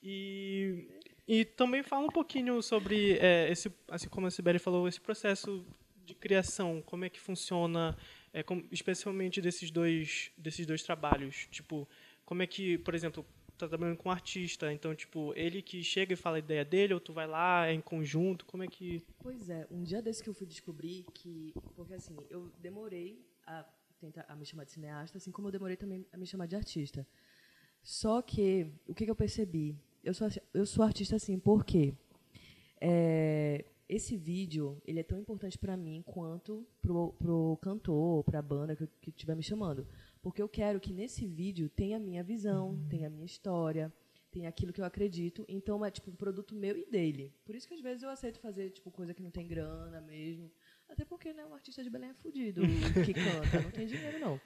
E e também fala um pouquinho sobre é, esse, assim como a Sibeli falou, esse processo de criação, como é que funciona, é, especialmente desses dois, desses dois trabalhos. Tipo, como é que, por exemplo, tá trabalhando com um artista, então, tipo, ele que chega e fala a ideia dele, ou tu vai lá, é em conjunto, como é que... Pois é, um dia desse que eu fui descobrir que... Porque, assim, eu demorei a tentar a me chamar de cineasta, assim como eu demorei também a me chamar de artista. Só que, o que, que eu percebi? Eu sou, eu sou artista assim, porque é, esse vídeo ele é tão importante para mim quanto pro, pro cantor, para a banda que, que estiver me chamando. Porque eu quero que nesse vídeo tenha a minha visão, uhum. tenha a minha história, tenha aquilo que eu acredito. Então é tipo um produto meu e dele. Por isso que às vezes eu aceito fazer tipo coisa que não tem grana mesmo. Até porque né, um artista de Belém é fudido que canta, não tem dinheiro não.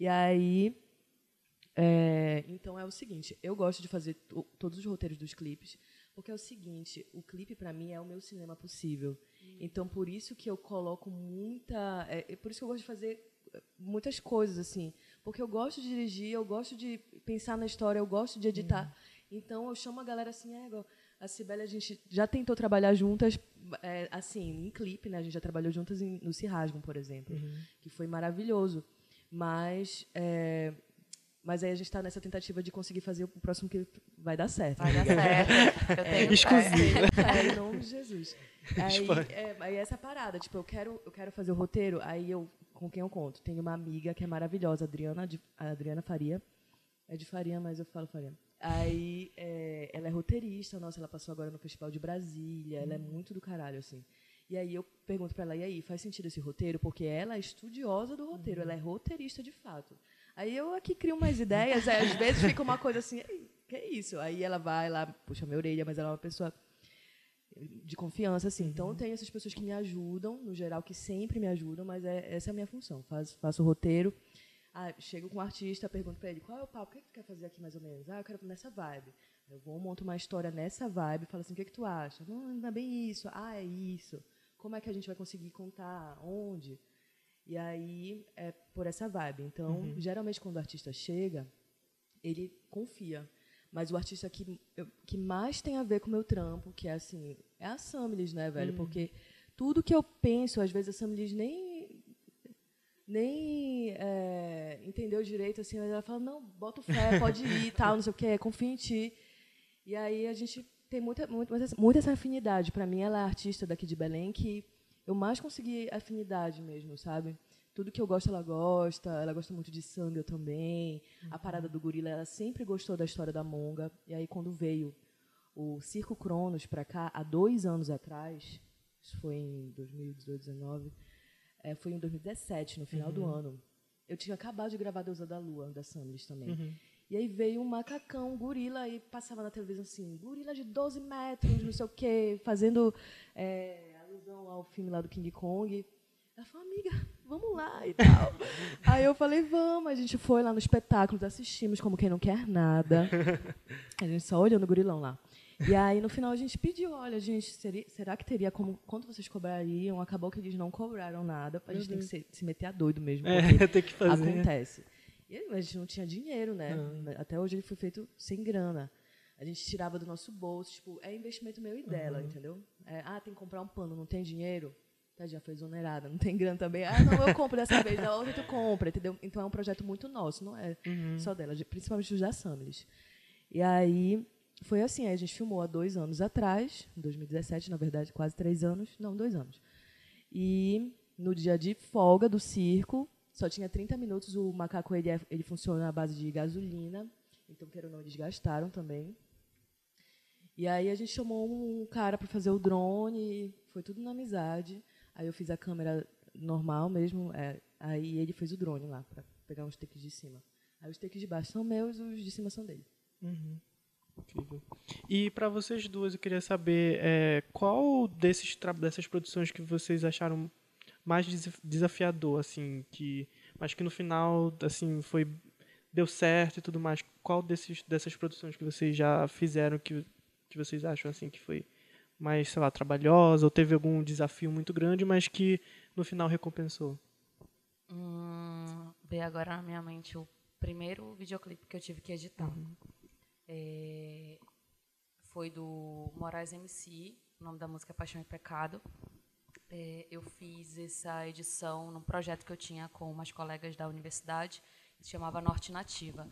E aí é, então é o seguinte, eu gosto de fazer todos os roteiros dos clipes, porque é o seguinte, o clipe para mim é o meu cinema possível. Hum. Então por isso que eu coloco muita, é, é, por isso que eu gosto de fazer é, muitas coisas assim, porque eu gosto de dirigir, eu gosto de pensar na história, eu gosto de editar. Hum. Então eu chamo a galera assim, é, a Cibele a gente já tentou trabalhar juntas, é, assim, em clipe, né? A gente já trabalhou juntas em, no Cirrasgam, por exemplo, uhum. que foi maravilhoso. Mas é, mas aí a gente está nessa tentativa de conseguir fazer o próximo que vai dar certo. Vai dar certo. Eu tenho Exclusivo. É, em nome de Jesus. Aí, é, aí essa parada, tipo, eu quero, eu quero fazer o roteiro, aí eu, com quem eu conto? Tenho uma amiga que é maravilhosa, Adriana, a Adriana Faria. É de Faria, mas eu falo Faria. Aí é, ela é roteirista, nossa, ela passou agora no Festival de Brasília, ela é muito do caralho, assim. E aí eu pergunto para ela, e aí, faz sentido esse roteiro? Porque ela é estudiosa do roteiro, uhum. ela é roteirista de fato. Aí eu aqui crio umas ideias, aí às vezes fica uma coisa assim, que é isso? Aí ela vai lá, puxa minha orelha, mas ela é uma pessoa de confiança, assim. Então, eu tenho essas pessoas que me ajudam, no geral, que sempre me ajudam, mas é, essa é a minha função. Faz, faço o roteiro, chego com um artista, pergunto para ele, qual é o papo, o que, é que tu quer fazer aqui, mais ou menos? Ah, eu quero nessa vibe. Eu vou, monto uma história nessa vibe, falo assim, o que, é que tu acha? Não, não é bem isso. Ah, é isso. Como é que a gente vai conseguir contar? Onde? E aí é por essa vibe. Então, uhum. geralmente quando o artista chega, ele confia. Mas o artista que, que mais tem a ver com o meu trampo, que é assim, é a Samilis, né, velho? Uhum. Porque tudo que eu penso, às vezes a Samilis nem nem é, entendeu direito, assim, mas ela fala, não, bota fé, pode ir, tal, não sei o quê, confia em ti. E aí a gente tem muita, muita, muita essa afinidade. Para mim, ela é artista daqui de Belém que eu mais consegui afinidade mesmo, sabe? Tudo que eu gosto, ela gosta. Ela gosta muito de sangue, eu também. Uhum. A parada do gorila, ela sempre gostou da história da monga. E aí, quando veio o Circo Cronos para cá, há dois anos atrás, isso foi em 2018, 2019, é, foi em 2017, no final uhum. do ano. eu tinha acabado de gravar Deusa da Lua, da Samlis também. Uhum. E aí veio um macacão, um gorila, e passava na televisão assim, gorila de 12 metros, não sei o quê, fazendo é, ao filme lá do King Kong. Ela falou, amiga, vamos lá e tal. aí eu falei, vamos. A gente foi lá no espetáculo, assistimos como quem não quer nada. A gente só olhando o gorilão lá. E aí, no final, a gente pediu, olha, gente, seria, será que teria como, quanto vocês cobrariam? Acabou que eles não cobraram nada, a gente tem que se, se meter a doido mesmo, É, tem que fazer. acontece. E a gente não tinha dinheiro, né? Até hoje ele foi feito sem grana. A gente tirava do nosso bolso, tipo, é investimento meu e dela, entendeu? É, ah, tem que comprar um pano, não tem dinheiro? Tá, já foi exonerada, não tem grana também. Ah, não, eu compro dessa vez, da outra tu compra, entendeu? Então é um projeto muito nosso, não é só dela, de- principalmente os da Samlis. E aí, foi assim, a gente filmou há dois anos atrás, em 2017, na verdade, quase três anos, não, dois anos. E no dia de folga do circo, só tinha 30 minutos, o macaco ele, é- ele funciona à base de gasolina, então, queira ou não, eles gastaram também. E aí a gente chamou um cara para fazer o drone, foi tudo na amizade. Aí eu fiz a câmera normal mesmo, é, aí ele fez o drone lá, para pegar uns takes de cima. Aí os takes de baixo são meus, os de cima são dele. Incrível. E para vocês duas, eu queria saber é, qual desses dessas produções que vocês acharam mais des- desafiador, assim, que mas que no final, assim, foi deu certo e tudo mais. Qual desses dessas produções que vocês já fizeram que que vocês acham assim que foi mais, sei lá, trabalhosa ou teve algum desafio muito grande, mas que no final recompensou? Hum, veio agora na minha mente o primeiro videoclipe que eu tive que editar. É, foi do Moraes MC, o nome da música é Paixão e Pecado. É, eu fiz essa edição num projeto que eu tinha com umas colegas da universidade, que se chamava Norte Nativa.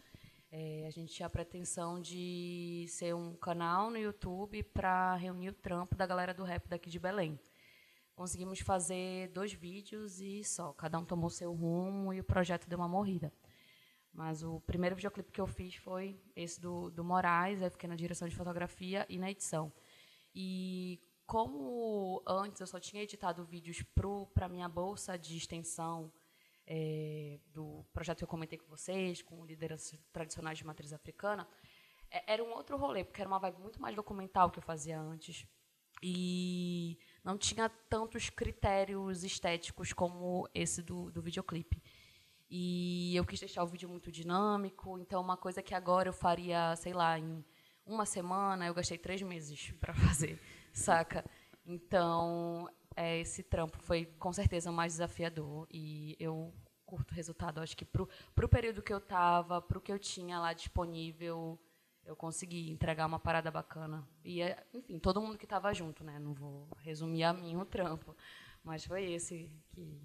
É, a gente tinha a pretensão de ser um canal no YouTube para reunir o trampo da galera do rap daqui de Belém. Conseguimos fazer dois vídeos e só, cada um tomou seu rumo e o projeto deu uma morrida. Mas o primeiro videoclipe que eu fiz foi esse do, do Moraes, eu fiquei na direção de fotografia e na edição. E como antes eu só tinha editado vídeos para minha bolsa de extensão é, do projeto que eu comentei com vocês, com lideranças tradicionais de matriz africana, é- era um outro rolê, porque era uma vibe muito mais documental que eu fazia antes. E não tinha tantos critérios estéticos como esse do, do videoclipe. E eu quis deixar o vídeo muito dinâmico, então uma coisa que agora eu faria, sei lá, em uma semana, eu gastei três meses para fazer, saca? Então, é, esse trampo foi com certeza mais desafiador e eu curto o resultado. Acho que pro, pro período que eu tava, pro que eu tinha lá disponível, eu consegui entregar uma parada bacana. E, é, enfim, todo mundo que estava junto, né? Não vou resumir a mim o trampo, mas foi esse que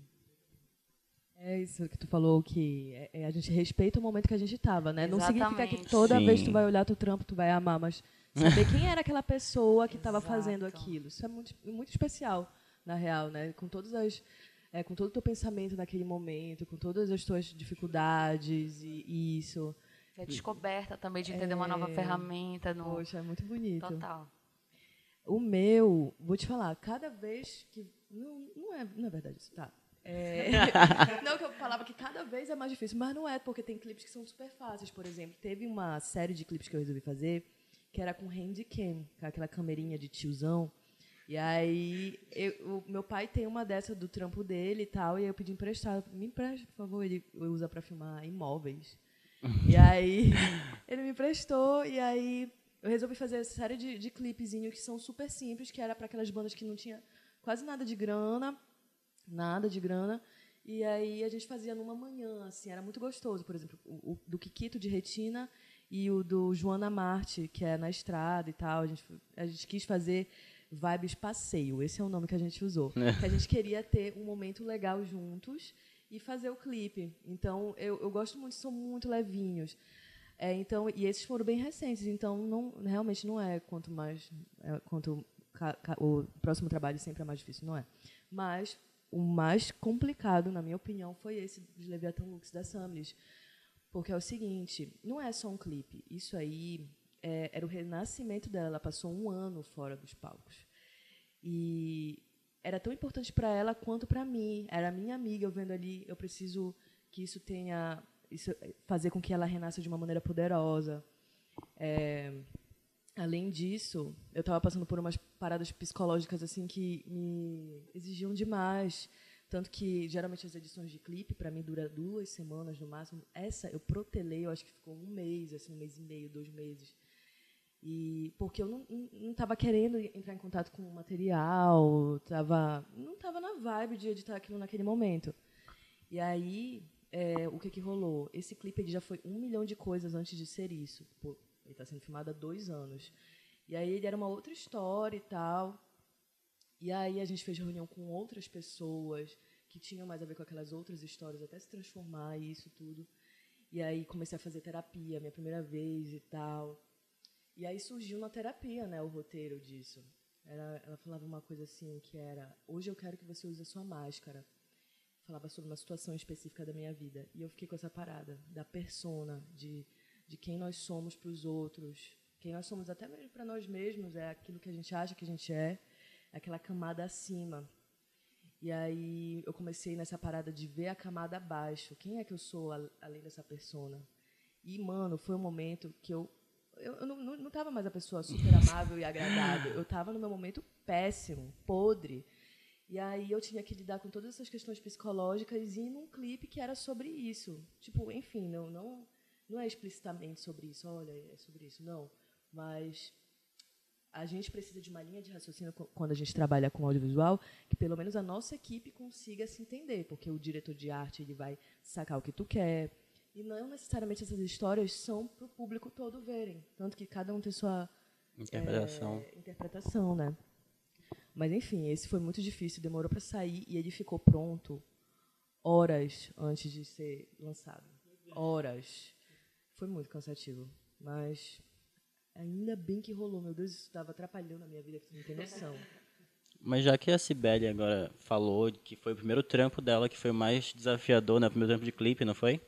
É isso que tu falou, que é- é, a gente respeita o momento que a gente estava, né? Não significa que Exatamente. toda vez que Sim. tu vai olhar teu trampo, tu vai amar, mas saber quem era aquela pessoa que estava fazendo aquilo. Isso é muito, muito especial, na real, né? Com todas as... é, com todo o teu pensamento naquele momento, com todas as tuas dificuldades e, e isso. é descoberta também de entender uma nova ferramenta no Poxa, é muito bonito. total. O meu, vou te falar, cada vez que. Não, não, é, não é verdade isso, tá? É, não, que eu falava que cada vez é mais difícil, mas não é, porque tem clipes que são super fáceis. Por exemplo, teve uma série de clipes que eu resolvi fazer que era com handcam, com aquela camerinha de tiozão. E aí, eu- o meu pai tem uma dessa do trampo dele e tal, e aí eu pedi emprestado. Me empresta, por favor, ele usa para filmar imóveis. E aí, ele me emprestou, e aí eu resolvi fazer essa série de, de clipezinho que são super simples, que era para aquelas bandas que não tinha quase nada de grana, nada de grana. E aí a gente fazia numa manhã, assim, era muito gostoso. Por exemplo, o, o do Kikito de Retina e o do Joana Marte, que é na estrada e tal. A gente, a gente quis fazer vibes passeio, esse é o nome que a gente usou. Que a gente queria ter um momento legal juntos e fazer o clipe. Então, eu, eu gosto muito, são muito levinhos. É, então, e esses foram bem recentes, então não, realmente não é quanto mais é, quanto ca- ca- o próximo trabalho sempre é mais difícil, não é. Mas o mais complicado, na minha opinião, foi esse de Leviathan Lux da Samlis. Porque é o seguinte, não é só um clipe. Isso aí é, era o renascimento dela. Ela passou um ano fora dos palcos. E era tão importante para ela quanto para mim. Era minha amiga, eu vendo ali, eu preciso que isso tenha isso fazer com que ela renasça de uma maneira poderosa. É, além disso, eu estava passando por umas paradas psicológicas assim que me exigiam demais. Tanto que, geralmente, as edições de clipe, para mim, dura duas semanas no máximo. Essa, eu protelei, eu acho que ficou um mês, assim, um mês e meio, dois meses. E porque eu não estava querendo entrar em contato com o material, tava, não estava na vibe de editar aquilo naquele momento. E aí, é, o que, que rolou? Esse clipe já foi um milhão de coisas antes de ser isso. Pô, ele está sendo filmado há dois anos. E aí ele era uma outra história e tal. E aí a gente fez reunião com outras pessoas que tinham mais a ver com aquelas outras histórias, até se transformar isso tudo. E aí comecei a fazer terapia, minha primeira vez e tal. E aí surgiu na terapia, né, o roteiro disso. Era, ela falava uma coisa assim que era: hoje eu quero que você use a sua máscara. Falava sobre uma situação específica da minha vida e eu fiquei com essa parada da persona, de de quem nós somos para os outros, quem nós somos até mesmo para nós mesmos é aquilo que a gente acha que a gente é, é aquela camada acima. E aí eu comecei nessa parada de ver a camada abaixo. Quem é que eu sou além dessa persona? E, mano, foi um momento que eu. Eu, eu não, não tava mais a pessoa super amável e agradável. Eu estava no meu momento péssimo, podre. E aí eu tinha que lidar com todas essas questões psicológicas e num clipe que era sobre isso. Tipo, enfim, não, não, não é explicitamente sobre isso, olha, é sobre isso, não. Mas a gente precisa de uma linha de raciocínio quando a gente trabalha com audiovisual, que pelo menos a nossa equipe consiga se entender, porque o diretor de arte ele vai sacar o que tu quer, e não necessariamente essas histórias são para o público todo verem, tanto que cada um tem sua interpretação, é, interpretação, né? Mas enfim, esse foi muito difícil, demorou para sair e ele ficou pronto horas antes de ser lançado, horas. Foi muito cansativo, mas Ainda bem que rolou, meu Deus, isso estava atrapalhando a minha vida, que você não tem noção. Mas já que a Cibele agora falou que foi o primeiro trampo dela que foi mais desafiador, né? O primeiro trampo de clipe, não foi?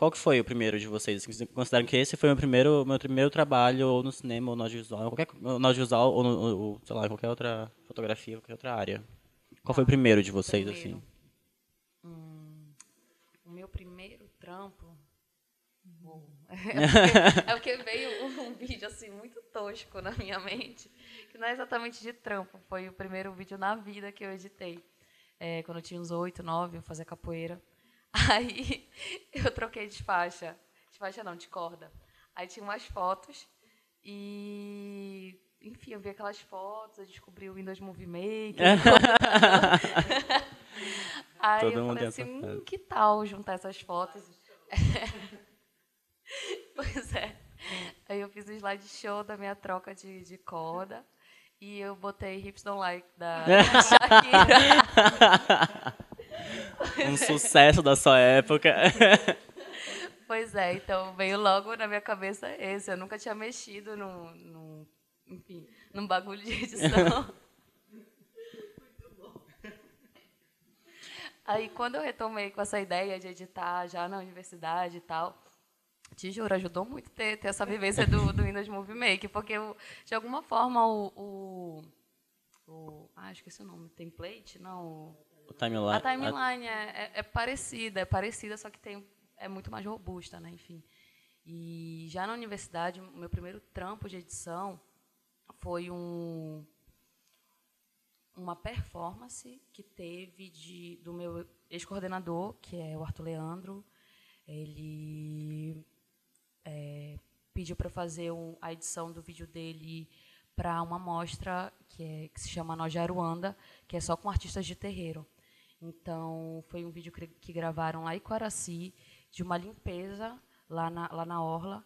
Qual que foi o primeiro de vocês? Vocês consideram que esse foi o meu primeiro, meu primeiro trabalho ou no cinema ou no audiovisual, qualquer no audiovisual ou no, ou, sei lá, qualquer outra fotografia, qualquer outra área? Qual foi o primeiro de vocês primeiro. assim? Hum, o meu primeiro trampo é porque veio um vídeo assim muito tosco na minha mente, que não é exatamente de trampo, foi o primeiro vídeo na vida que eu editei. É, quando eu tinha uns oito, nove, eu fazia capoeira. Aí eu troquei de faixa, de faixa não, de corda. Aí tinha umas fotos e enfim, eu vi aquelas fotos, eu descobri o Windows Movie Maker. Aí Todo eu falei assim, hum, que tal juntar essas fotos? Pois é. Aí eu fiz o slide show da minha troca de, de corda. E eu botei Hips Don't Like da, Shakira. Um sucesso da sua época. Pois é, então veio logo na minha cabeça esse. Eu nunca tinha mexido num, num, enfim, num bagulho de edição. Aí quando eu retomei com essa ideia de editar já na universidade e tal, te juro, ajudou muito ter, ter essa vivência do, do Windows Movie Maker, porque eu, de alguma forma o, o, o ah, esqueci o nome, template, não, o timeline, a timeline a... É, é, é, parecida, é parecida, só que tem, é muito mais robusta, né, enfim. E já na universidade, o meu primeiro trampo de edição foi um uma performance que teve de, do meu ex-coordenador, que é o Arthur Leandro. Ele é, pediu para fazer um, a edição do vídeo dele para uma mostra que, é, que se chama Nojaruanda, que é só com artistas de terreiro. Então, foi um vídeo que, gravaram lá em Quaraci, de uma limpeza lá na, lá na Orla,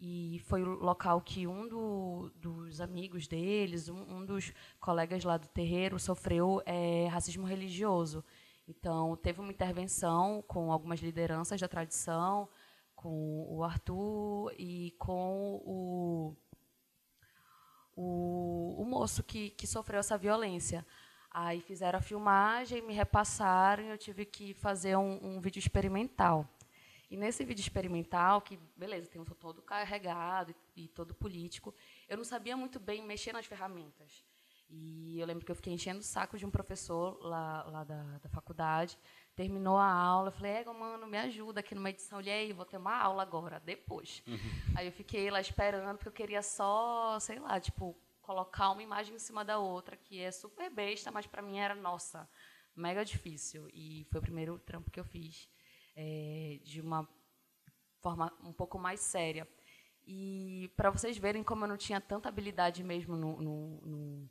e foi o local que um do, dos amigos deles, um, um, dos colegas lá do terreiro, sofreu é, racismo religioso. Então, teve uma intervenção com algumas lideranças da tradição, com o Arthur e com o, o, o moço que, que sofreu essa violência. Aí fizeram a filmagem, me repassaram e eu tive que fazer um, um vídeo experimental. E nesse vídeo experimental, que, beleza, tem um todo carregado e, e, todo político, eu não sabia muito bem mexer nas ferramentas. E eu lembro que eu fiquei enchendo o saco de um professor lá, lá da, da faculdade, terminou a aula, eu falei, ego, mano, me ajuda aqui numa edição. Ele, aí, vou ter uma aula agora, depois. Uhum. Aí eu fiquei lá esperando, porque eu queria só, sei lá, tipo, colocar uma imagem em cima da outra, que é super besta, mas para mim era, nossa, mega difícil. E foi o primeiro trampo que eu fiz é, de uma forma um pouco mais séria. E para vocês verem como eu não tinha tanta habilidade mesmo no, no, no,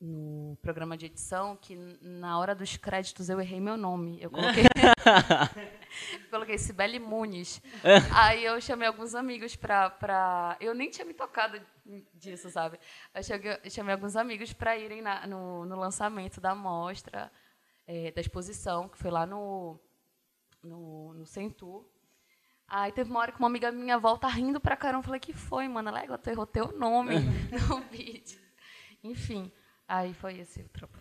no, programa de edição, que na hora dos créditos eu errei meu nome. Eu coloquei, coloquei Sibeli Muniz. Aí eu chamei alguns amigos para. Pra... Eu nem tinha me tocado disso, sabe? Eu cheguei, chamei alguns amigos para irem na, no, no lançamento da mostra, é, da exposição, que foi lá no, no, no Centur. Aí teve uma hora que uma amiga minha volta rindo pra caramba. Eu falei, que foi, mano? Ela, tu errou teu nome no vídeo. Enfim, aí foi esse o trampo.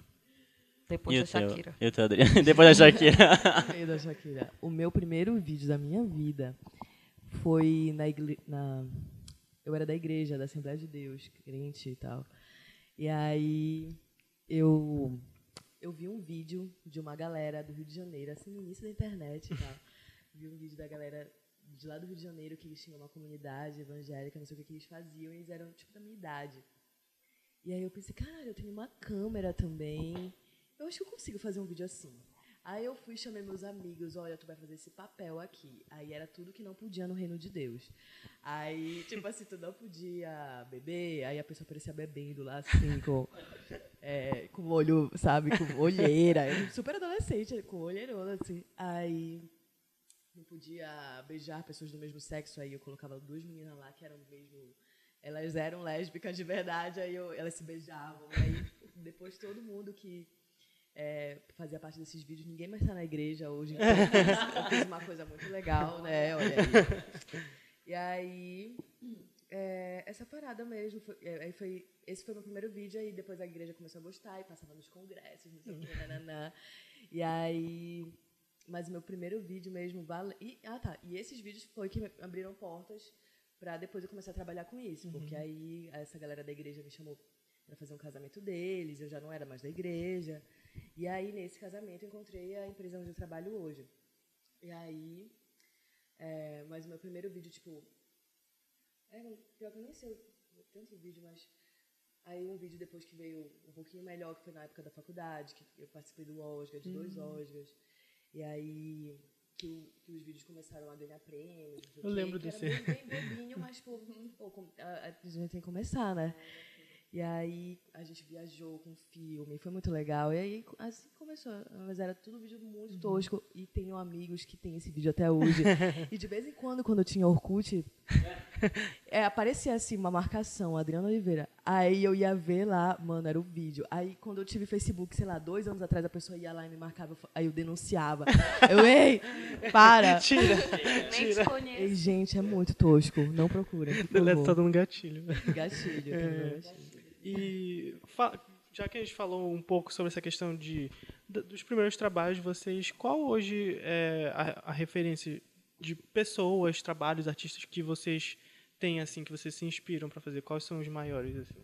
Depois e da Shakira. E o teu, Adriano? Depois da Shakira. da Shakira. O meu primeiro vídeo da minha vida foi na, igre... na... Eu era da igreja, da Assembleia de Deus, crente e tal. E aí eu eu vi um vídeo de uma galera do Rio de Janeiro, assim, no início da internet e tal. vi um vídeo da galera de lá do Rio de Janeiro, que eles tinham uma comunidade evangélica, não sei o que, que eles faziam, e eles eram tipo da minha idade. E aí eu pensei, cara, eu tenho uma câmera também. Eu acho que eu consigo fazer um vídeo assim. Aí eu fui chamei meus amigos, olha, tu vai fazer esse papel aqui. Aí era tudo que não podia no reino de Deus. Aí, tipo assim, tu não podia beber, aí a pessoa aparecia bebendo lá, assim, com, é, com olho, sabe, com olheira. Super adolescente, com olheirona, assim. Aí não podia beijar pessoas do mesmo sexo, aí eu colocava duas meninas lá que eram mesmo. Elas eram lésbicas de verdade, aí eu, elas se beijavam. Aí depois todo mundo que é, fazia parte desses vídeos, ninguém mais está na igreja hoje. Então eu fiz uma coisa muito legal, né? Olha aí. E aí, é, essa parada mesmo, foi, é, aí foi, esse foi meu primeiro vídeo, aí depois a igreja começou a gostar, e passava nos congressos, não sei o que, nananã. E aí mas o meu primeiro vídeo mesmo vale. E, ah, tá. E esses vídeos foi que abriram portas para depois eu começar a trabalhar com isso. Uhum. Porque aí essa galera da igreja me chamou para fazer um casamento deles, eu já não era mais da igreja. E aí, nesse casamento, eu encontrei a empresa onde eu trabalho hoje. E aí. É, mas o meu primeiro vídeo, tipo. É, pior que eu nem sei tanto vídeo, mas. Aí um vídeo depois que veio um pouquinho melhor, que foi na época da faculdade, que eu participei do Oscar, de dois uhum. Oscars. E aí que, o, que, os vídeos começaram a ganhar prêmios. Eu lembro desse. Era bem, bem bobinho, mas pô, pô, a, a gente tem que começar, né? E aí a gente viajou com filme, foi muito legal. E aí assim começou, mas era tudo vídeo muito uhum. tosco. E tenho amigos que têm esse vídeo até hoje. e de vez em quando, quando eu tinha Orkut, é, aparecia assim uma marcação, Adriana Oliveira. Aí eu ia ver lá, mano, era o vídeo. Aí quando eu tive Facebook, sei lá, dois anos atrás, a pessoa ia lá e me marcava, aí eu denunciava. Eu, ei, para! Tira! Nem te conheço. Ei, gente, é muito tosco. Não procura. Deleta tá dando gatilho. Gatilho, é. gatilho. E já que a gente falou um pouco sobre essa questão de, dos primeiros trabalhos de vocês, qual hoje é a, a referência de pessoas, trabalhos, artistas que vocês têm, assim, que vocês se inspiram para fazer? Quais são os maiores, assim?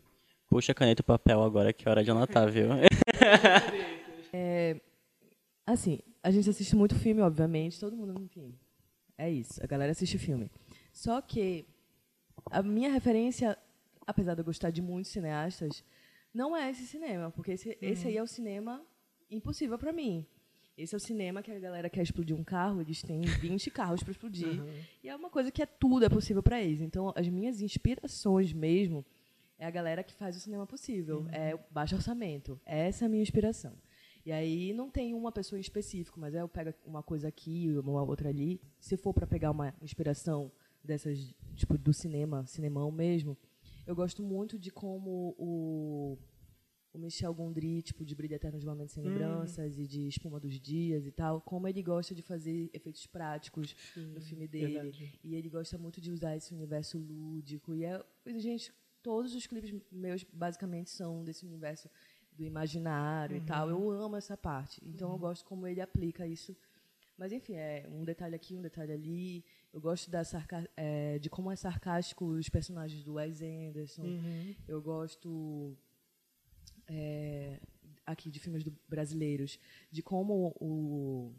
Puxa caneta e papel agora, que é hora de anotar, viu? é, assim, a gente assiste muito filme, obviamente, todo mundo, enfim, é isso, a galera assiste filme. Só que a minha referência apesar de eu gostar de muitos cineastas, não é esse cinema, porque esse, uhum. esse aí é o cinema impossível para mim. Esse é o cinema que a galera quer explodir um carro, eles têm 20 carros para explodir. Uhum. E é uma coisa que é tudo é possível para eles. Então, as minhas inspirações mesmo é a galera que faz o cinema possível. Uhum. É baixo orçamento. Essa é a minha inspiração. E aí não tem uma pessoa em específico, mas é eu pego uma coisa aqui, uma outra ali. Se for para pegar uma inspiração dessas, tipo, do cinema, cinemão mesmo, eu gosto muito de como o, o Michel Gondry, tipo, de Brilho Eterno de Momentos Sem hum. Lembranças e de Espuma dos Dias e tal, como ele gosta de fazer efeitos práticos Sim, no filme dele. Verdade. E ele gosta muito de usar esse universo lúdico. E, é, gente, todos os clipes meus, basicamente, são desse universo do imaginário uhum. e tal. Eu amo essa parte. Então, uhum. eu gosto como ele aplica isso. Mas, enfim, é um detalhe aqui, um detalhe ali. Eu gosto da sarca é, de como é sarcástico os personagens do Wes Anderson. Uhum. Eu gosto é, aqui de filmes do, brasileiros, de como o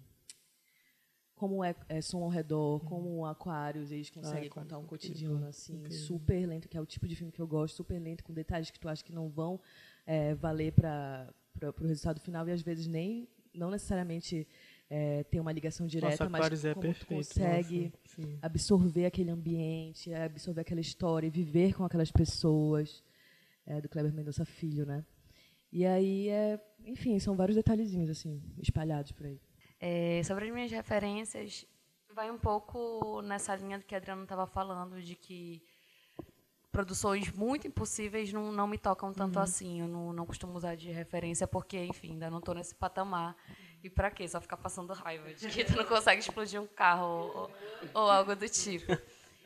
como é, é som ao redor, como o Aquários, eles conseguem Ah, contar um incrível, cotidiano assim, incrível. super lento, que é o tipo de filme que eu gosto, super lento, com detalhes que tu acha que não vão é, valer para o resultado final e às vezes nem, não necessariamente é, ter uma ligação direta, Nossa, mas é como tu perfeito. consegue nossa, absorver aquele ambiente, absorver aquela história, e viver com aquelas pessoas, é, do Kleber Mendonça Filho, né? E aí, é, enfim, são vários detalhezinhos, assim, espalhados por aí. É, sobre as minhas referências, vai um pouco nessa linha do que a Adriana estava falando, de que produções muito impossíveis não, não me tocam tanto assim. Eu não, não costumo usar de referência porque, enfim, ainda não estou nesse patamar. E para quê? Só ficar passando raiva de que tu não consegue explodir um carro ou, ou algo do tipo.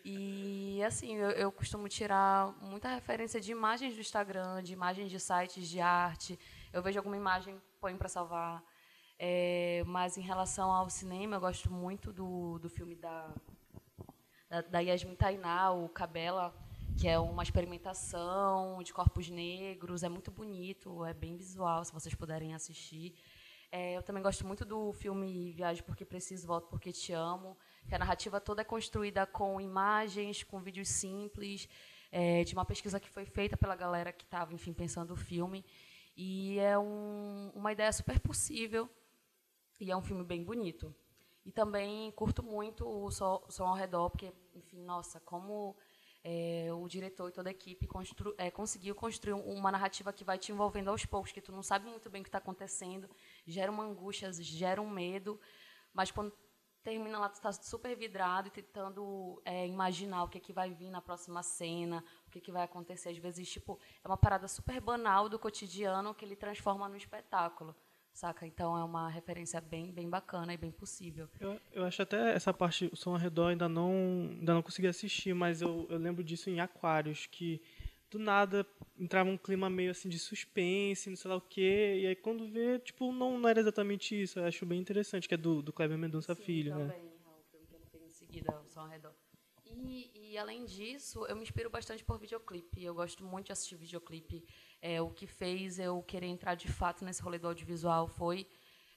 E, assim, eu, eu costumo tirar muita referência de imagens do Instagram, de imagens de sites de arte. Eu vejo alguma imagem, ponho para salvar. É, mas em relação ao cinema, eu gosto muito do, do filme da, da, da Yasmin Tainá, o Cabela, que é uma experimentação de corpos negros. É muito bonito, é bem visual, se vocês puderem assistir. É, eu também gosto muito do filme Viagem Porque Preciso, Volto Porque Te Amo, que a narrativa toda é construída com imagens, com vídeos simples, é, de uma pesquisa que foi feita pela galera que estava, enfim, pensando o filme. E é um, uma ideia super possível e é um filme bem bonito. E também curto muito o Som, som ao Redor, porque, enfim, nossa, como é, o diretor e toda a equipe constru, é, conseguiu construir uma narrativa que vai te envolvendo aos poucos, que tu não sabe muito bem o que está acontecendo, gera uma angústia, gera um medo, mas quando termina lá, tu está super vidrado e tentando é, imaginar o que, que vai vir na próxima cena, o que, que vai acontecer. Às vezes, tipo, é uma parada super banal do cotidiano que ele transforma no espetáculo saca? Então é uma referência bem, bem bacana e bem possível. Eu, eu acho até essa parte, o som ao redor, ainda não, ainda não consegui assistir, mas eu, eu lembro disso em Aquários, que do nada entrava um clima meio assim de suspense, não sei lá o quê, e aí quando vê, tipo, não, não era exatamente isso. Eu acho bem interessante, que é do, do Kleber Mendonça Filho, né? também, é o filme que ele fez em seguida, som ao redor. E, e, além disso, eu me inspiro bastante por videoclipe. Eu gosto muito de assistir videoclipe. É, o que fez eu querer entrar de fato nesse rolê do audiovisual foi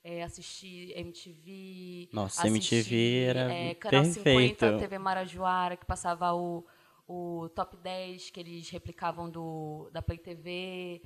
é, assistir MTV. Nossa, assistir, MTV era é, Canal perfeito. 50, TV Marajoara, que passava o, o top 10 que eles replicavam do, da Play TV.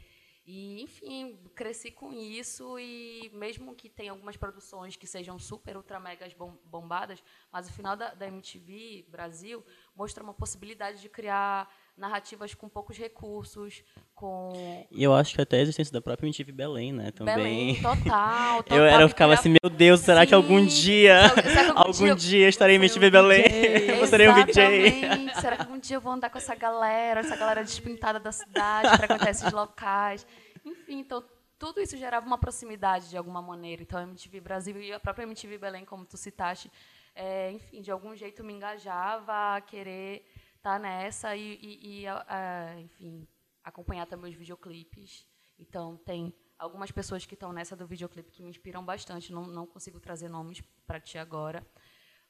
E, enfim, cresci com isso e mesmo que tenha algumas produções que sejam super, ultra megas bom- bombadas, mas o final da, da MTV Brasil mostra uma possibilidade de criar narrativas com poucos recursos, com E eu acho que até a existência da própria MTV Belém, né? Também. Belém, total, total. Eu, era, eu ficava assim, meu Deus, será que algum Sim. dia, que algum algum dia dia, eu- estarei em MTV Belém? VJ? Eu serei um. Exatamente. Será que algum dia eu vou andar com essa galera, essa galera despintada da cidade, frequentar esses locais? Enfim, então tudo isso gerava uma proximidade de alguma maneira. Então a MTV Brasil e a própria MTV Belém, como tu citaste, é, enfim, de algum jeito me engajava a querer estar nessa e, e- e, a- a, enfim, acompanhar também os videoclipes. Então tem algumas pessoas que estão nessa do videoclipe que me inspiram bastante. Não, não consigo trazer nomes para ti agora.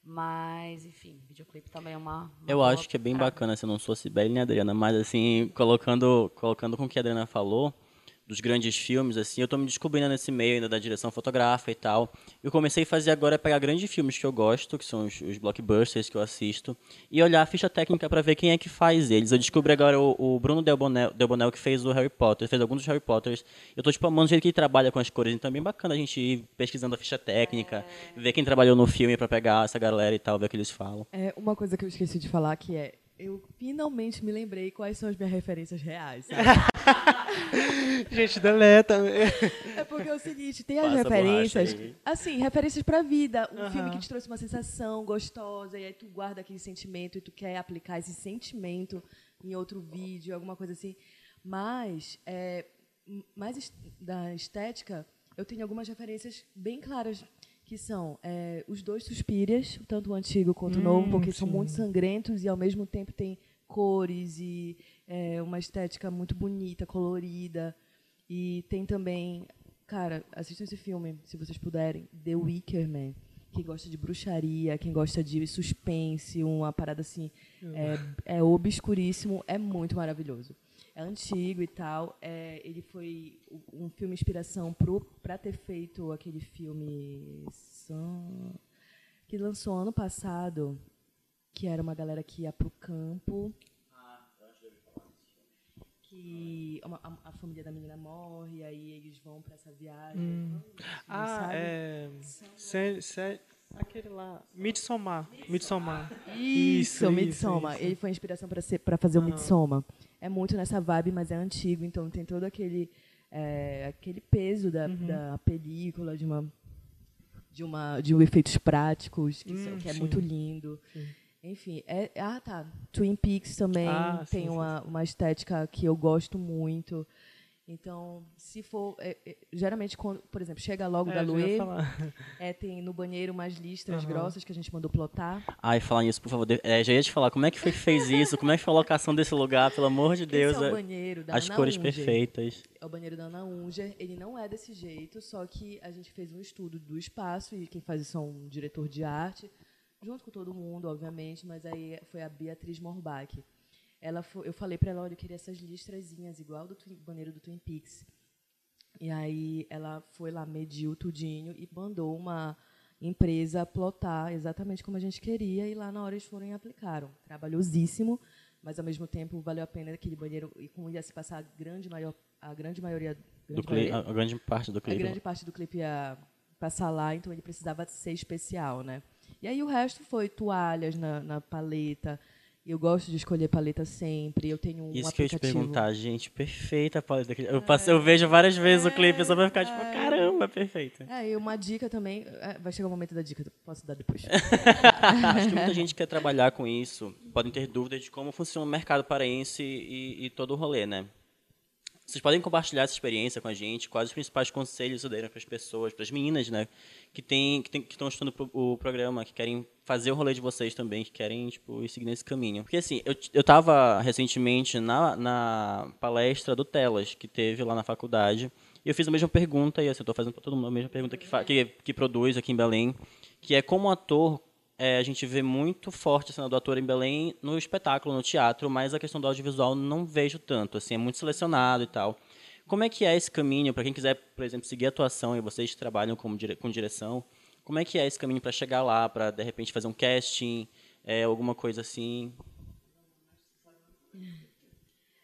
Mas, enfim, videoclipe também é uma. uma Eu acho que é bem parada. bacana, se eu não sou Sibeli nem Adriana, mas assim, colocando, colocando com o que a Adriana falou, dos grandes filmes, assim, eu tô me descobrindo nesse meio ainda da direção fotográfica e tal. Eu comecei a fazer agora é pegar grandes filmes que eu gosto, que são os, os blockbusters que eu assisto, e olhar a ficha técnica para ver quem é que faz eles. Eu descobri agora o, o Bruno Delbonel, Delbonel que fez o Harry Potter, fez alguns dos Harry Potters. Eu tô tipo amando o jeito que ele trabalha com as cores, então é bem bacana a gente ir pesquisando a ficha técnica, ver quem trabalhou no filme para pegar essa galera e tal, ver o que eles falam. É, uma coisa que eu esqueci de falar que é, eu finalmente me lembrei quais são as minhas referências reais. sabe? Gente, deleta. É porque é o seguinte, tem as Passa referências, assim, referências pra vida. Um filme que te trouxe uma sensação gostosa, e aí tu guarda aquele sentimento e tu quer aplicar esse sentimento em outro vídeo, alguma coisa assim. Mas, é, mais da estética, eu tenho algumas referências bem claras, que são é, os dois Suspirias, tanto o antigo quanto o novo, Hum, porque são sim. muito sangrentos e ao mesmo tempo tem cores e é, uma estética muito bonita, colorida. E tem também, cara, assistam esse filme, se vocês puderem, The Wicker Man. Quem gosta de bruxaria, quem gosta de suspense, uma parada assim, é, é obscuríssimo, é muito maravilhoso. É antigo e tal. É, ele foi um filme inspiração para ter feito aquele filme que lançou ano passado, que era uma galera que ia para o campo. Que a, a, família da menina morre, aí eles vão para essa viagem. Hum. Ah, sabe? é. Se, se, aquele lá. Midsommar. Midsommar. Isso, isso Midsommar. Isso, isso. Ele foi a inspiração para fazer o uhum. Midsommar. É muito nessa vibe, mas é antigo, então tem todo aquele, é, aquele peso da, uhum. da película, de uma de uma de um efeitos práticos que, hum, são, que é muito lindo. Sim. Enfim, é, ah tá, Twin Peaks também ah, tem sim, uma, sim. uma estética que eu gosto muito. Então, se for. É, é, geralmente, quando, por exemplo, chega logo é, da Luê, é, tem no banheiro umas listras uhum. grossas que a gente mandou plotar. Ai, falar nisso, por favor. É, já ia te falar, como é que foi que fez isso? Como é que foi a locação desse lugar, pelo amor de Deus? Esse é o banheiro da As Ana cores Unger. perfeitas. É o banheiro da Ana Unger. Ele não é desse jeito, só que a gente fez um estudo do espaço e quem faz isso é um diretor de arte, junto com todo mundo, obviamente, mas aí foi a Beatriz Morbach. Ela foi, eu falei para ela, olha, eu queria essas listrazinhas, igual do banheiro do Twin Peaks. E aí ela foi lá, mediu tudinho e mandou uma empresa plotar exatamente como a gente queria. E lá na hora eles foram e aplicaram. Trabalhosíssimo, mas ao mesmo tempo valeu a pena aquele banheiro. E como ia se passar a grande, maior, a grande maioria. Grande do maioria, a grande parte do clipe. A grande parte do clipe ia passar lá, então ele precisava ser especial, né? E aí o resto foi toalhas na, na paleta, eu gosto de escolher paleta sempre. Eu tenho um Isso aplicativo... que eu ia te perguntar, gente, perfeita a paleta. Eu, passo, eu vejo várias vezes é, o clipe só pra ficar tipo, é. caramba, perfeita. É, e uma dica também. É, vai chegar o momento da dica, posso dar depois. Acho que muita gente quer trabalhar com isso, podem ter dúvidas de como funciona o mercado paraense e, e todo o rolê, né? Vocês podem compartilhar essa experiência com a gente, quais os principais conselhos vocês deram para as pessoas, para as meninas, né, que tem, que, estão estudando o programa, que querem fazer o rolê de vocês também, que querem, tipo, ir seguir nesse caminho. Porque, assim, eu, eu tava recentemente na, na palestra do Telas, que teve lá na faculdade, e eu fiz a mesma pergunta, e assim, eu tô fazendo para todo mundo a mesma pergunta que, que, que produz aqui em Belém, que é como ator, é, a gente vê muito forte a cena do ator em Belém no espetáculo, no teatro, mas a questão do audiovisual não vejo tanto, assim, é muito selecionado e tal. Como é que é esse caminho, para quem quiser, por exemplo, seguir atuação e vocês trabalham como dire com direção, como é que é esse caminho para chegar lá, para de repente fazer um casting, é, alguma coisa assim?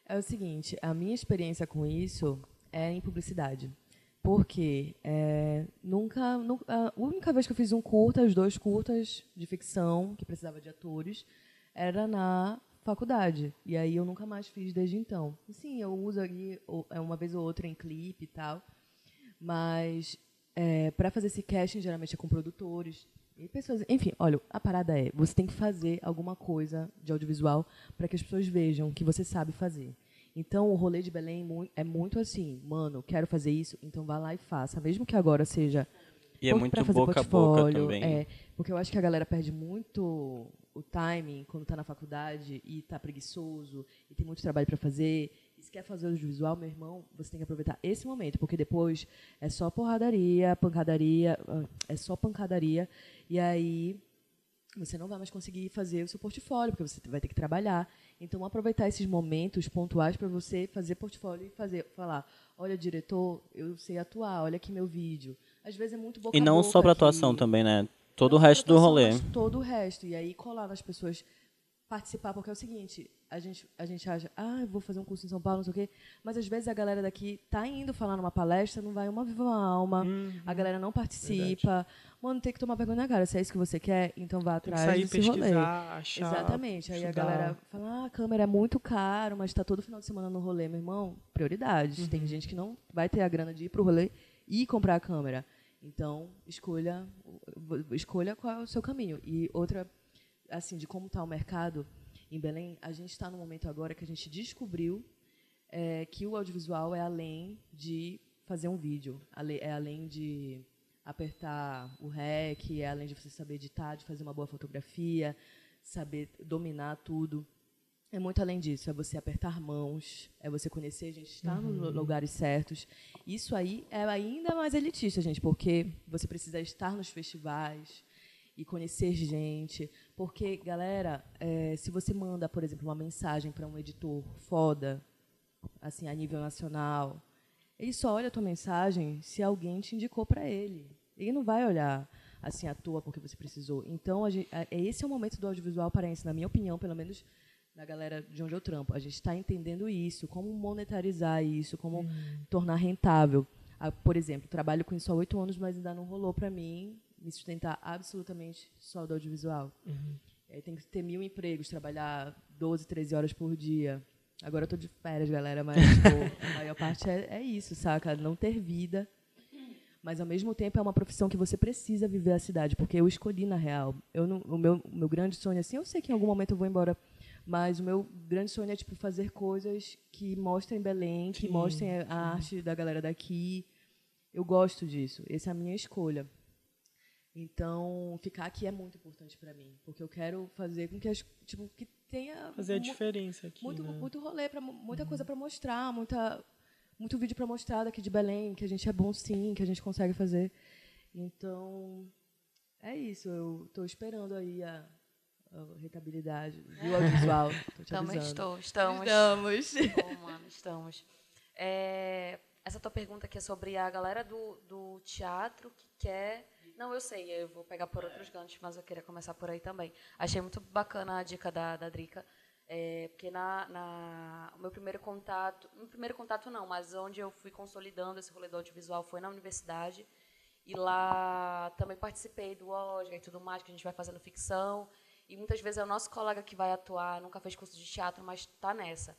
É o seguinte, a minha experiência com isso é em publicidade. Porque é, nunca, nunca, a única vez que eu fiz um curta, os dois curtas de ficção, que precisava de atores, era na faculdade. E aí eu nunca mais fiz desde então. Sim, eu uso ali é, uma vez ou outra em clipe e tal. Mas é, para fazer esse casting, geralmente é com produtores e pessoas. Enfim, olha, a parada é: você tem que fazer alguma coisa de audiovisual para que as pessoas vejam que você sabe fazer. Então, o rolê de Belém é muito assim, mano, quero fazer isso, então vá lá e faça. Mesmo que agora seja. E é muito boca a boca também. É, porque eu acho que a galera perde muito o timing quando está na faculdade e está preguiçoso e tem muito trabalho para fazer. E se quer fazer audiovisual, meu irmão, você tem que aproveitar esse momento, porque depois é só porradaria, pancadaria, é só pancadaria. E aí você não vai mais conseguir fazer o seu portfólio, porque você vai ter que trabalhar. Então, aproveitar esses momentos pontuais para você fazer portfólio e fazer, falar, olha, diretor, eu sei atuar, olha aqui meu vídeo. Às vezes é muito boca E não só para atuação também, né? Todo não o resto do rolê. Todo o resto. E aí colar nas pessoas participar, porque é o seguinte, a gente, a gente acha, ah, eu vou fazer um curso em São Paulo, não sei o quê, mas às vezes a galera daqui tá indo falar numa palestra, não vai uma viva alma, uhum. a galera não participa. Verdade. Mano, tem que tomar vergonha na cara. Se é isso que você quer, então vá atrás sair, desse pesquisar, rolê. Achar, Exatamente. Aí estudar. a galera fala, ah, a câmera é muito caro, mas está todo final de semana no rolê, meu irmão. Prioridades. Uhum. Tem gente que não vai ter a grana de ir pro rolê e comprar a câmera. Então, escolha, escolha qual é o seu caminho. E outra, assim, de como está o mercado, em Belém, a gente está no momento agora que a gente descobriu é, que o audiovisual é além de fazer um vídeo, é além de apertar o REC, é além de você saber editar, de fazer uma boa fotografia, saber dominar tudo. É muito além disso, é você apertar mãos, é você conhecer gente, estar uhum. nos lugares certos. Isso aí é ainda mais elitista, gente, porque você precisa estar nos festivais, e conhecer gente. Porque, galera, é, se você manda, por exemplo, uma mensagem para um editor foda, assim, a nível nacional, ele só olha a tua mensagem se alguém te indicou para ele. Ele não vai olhar assim à toa porque você precisou. Então, gente, é, esse é o momento do audiovisual paraense, na minha opinião, pelo menos da galera de onde eu trampo. A gente está entendendo isso, como monetarizar isso, como uhum. tornar rentável. Ah, por exemplo, trabalho com isso há oito anos, mas ainda não rolou para mim me sustentar absolutamente só do audiovisual. Uhum. É, tem que ter mil empregos, trabalhar 12, 13 horas por dia. Agora eu tô de férias, galera, mas a maior parte é, é isso, saca? Não ter vida. Mas ao mesmo tempo é uma profissão que você precisa viver a cidade, porque eu escolhi na real. Eu não, o meu, meu grande sonho assim, eu sei que em algum momento eu vou embora, mas o meu grande sonho é tipo fazer coisas que mostrem Belém, que sim, mostrem a sim. arte da galera daqui. Eu gosto disso. Essa é a minha escolha. Então, ficar aqui é muito importante para mim, porque eu quero fazer com que as, tipo que tenha fazer a diferença aqui, muito né? muito rolê para muita uhum. coisa para mostrar, muita muito vídeo para mostrar daqui de Belém, que a gente é bom sim, que a gente consegue fazer. Então, é isso, eu estou esperando aí a, a rentabilidade do audiovisual. Também estou, estamos. Estamos. Oh, mano, estamos. É, essa tua pergunta aqui é sobre a galera do, do teatro que quer não, eu sei, eu vou pegar por outros ganchos, mas eu queria começar por aí também. Achei muito bacana a dica da, da Drica, é, porque na, na, o meu primeiro contato, no primeiro contato não, mas onde eu fui consolidando esse rolê do audiovisual foi na universidade, e lá também participei do Oscar e tudo mais, que a gente vai fazendo ficção, e muitas vezes é o nosso colega que vai atuar, nunca fez curso de teatro, mas está nessa.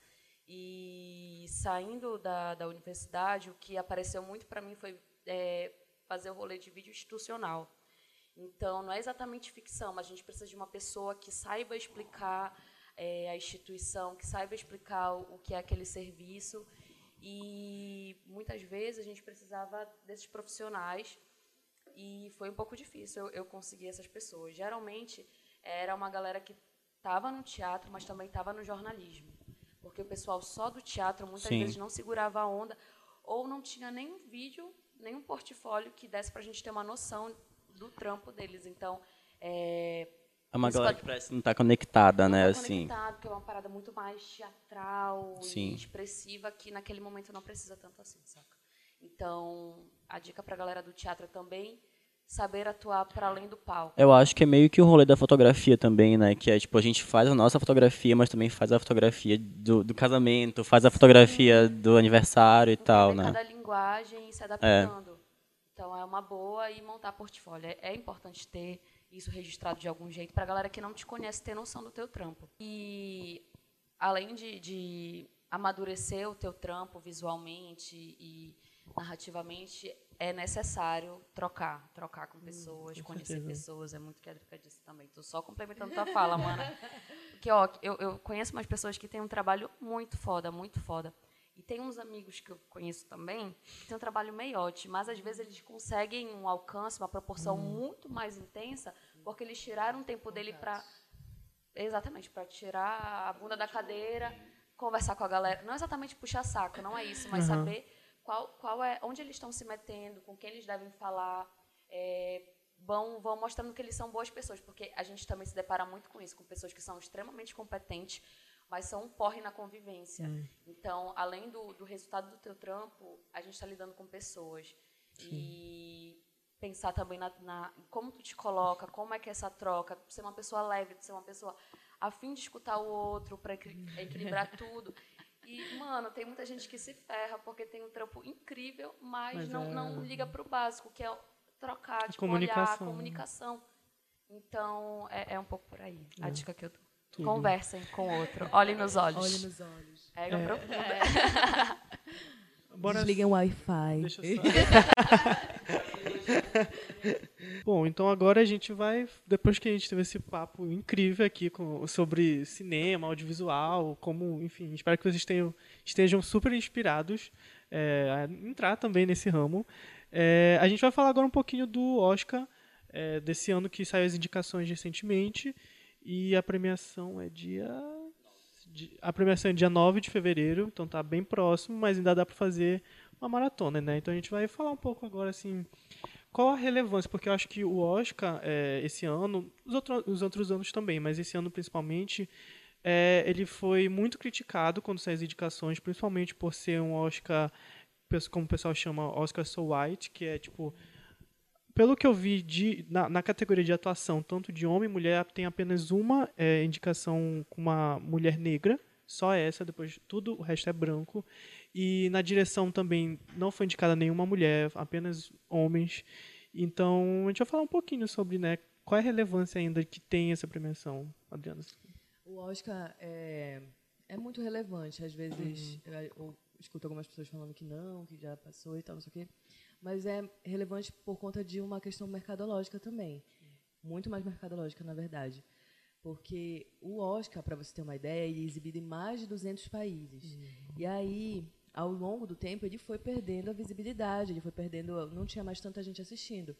E saindo da, da universidade, o que apareceu muito para mim foi é, fazer o rolê de vídeo institucional. Então, não é exatamente ficção, mas a gente precisa de uma pessoa que saiba explicar é, a instituição, que saiba explicar o, que é aquele serviço. E muitas vezes a gente precisava desses profissionais e foi um pouco difícil eu, eu conseguir essas pessoas. Geralmente era uma galera que estava no teatro, mas também estava no jornalismo. Porque o pessoal só do teatro muitas Sim. vezes não segurava a onda ou não tinha nenhum vídeo nenhum portfólio que desse para a gente ter uma noção do trampo deles. Então, é, é uma galera que parece não estar tá conectada, não né? Tá assim. conectado, que é uma parada muito mais teatral Sim. expressiva que naquele momento não precisa tanto assim, saca? Então, a dica para a galera do teatro também saber atuar para além do palco. Eu acho que é meio que o rolê da fotografia também, né? Que é tipo, a gente faz a nossa fotografia, mas também faz a fotografia do, do casamento, faz a fotografia Sim. do aniversário e tal, né? Cada linguagem e se adaptando. É. Então é uma boa e montar portfólio. É, é importante ter isso registrado de algum jeito para a galera que não te conhece ter noção do teu trampo. E além de, de amadurecer o teu trampo visualmente e narrativamente, é necessário trocar, trocar com hum, pessoas, hum, com conhecer certeza. pessoas. É muito que a Drica disse também. Estou só complementando tua fala, mana. Porque, ó, eu, eu conheço umas pessoas que têm um trabalho muito foda, muito foda. E tem uns amigos que eu conheço também que têm um trabalho meiote, mas às vezes eles conseguem um alcance, uma proporção hum. muito mais intensa, porque eles tiraram um tempo dele para. Exatamente, para tirar a bunda da cadeira, conversar com a galera. Não exatamente puxar saco, não é isso, mas uhum. saber qual, qual é, onde eles estão se metendo, com quem eles devem falar, é, vão, vão mostrando que eles são boas pessoas, porque a gente também se depara muito com isso, com pessoas que são extremamente competentes, mas são um porre na convivência. Hum. Então, além do, do resultado do teu trampo, a gente está lidando com pessoas. Sim. E pensar também na, na, como tu te coloca, como é que é essa troca, ser uma pessoa leve, ser uma pessoa a fim de escutar o outro, para equilibrar tudo. E, mano, tem muita gente que se ferra porque tem um trampo incrível, mas, mas não, é... não liga pro básico, que é trocar, tipo, comunicação. olhar, comunicação. Então, é, é, um pouco por aí a é. dica que eu dou. Tudo. Conversem com o outro. Olhem nos olhos. Olhem nos olhos. É, é. profunda. É. Bora... Desliguem o Wi-Fi. Deixa eu só... Bom, então agora a gente vai, depois que a gente teve esse papo incrível aqui com, sobre cinema, audiovisual, como, enfim, espero que vocês tenham, estejam super inspirados é, a entrar também nesse ramo. É, a gente vai falar agora um pouquinho do Oscar é, desse ano que saiu as indicações recentemente e a premiação é dia a premiação é dia 9 de fevereiro, então tá bem próximo, mas ainda dá para fazer uma maratona, né? Então a gente vai falar um pouco agora assim qual a relevância? Porque eu acho que o Oscar, é, esse ano, os, outro, os outros anos também, mas esse ano principalmente, é, ele foi muito criticado quando saiu as indicações, principalmente por ser um Oscar, como o pessoal chama, Oscar So White, que é tipo. Pelo que eu vi de, na, na categoria de atuação, tanto de homem e mulher, tem apenas uma é, indicação com uma mulher negra, só essa, depois tudo o resto é branco. E na direção também não foi indicada nenhuma mulher, apenas homens. Então, a gente vai falar um pouquinho sobre né, qual é a relevância ainda que tem essa premiação, Adriana. O Oscar é, é muito relevante. Às vezes Uhum. eu, eu escuto algumas pessoas falando que não, que já passou e tal, não sei o quê. Mas é relevante por conta de uma questão mercadológica também. Muito mais mercadológica, na verdade. Porque o Oscar, para você ter uma ideia, é exibido em mais de 200 países. E aí, ao longo do tempo, ele foi perdendo a visibilidade, ele foi perdendo. Não tinha mais tanta gente assistindo.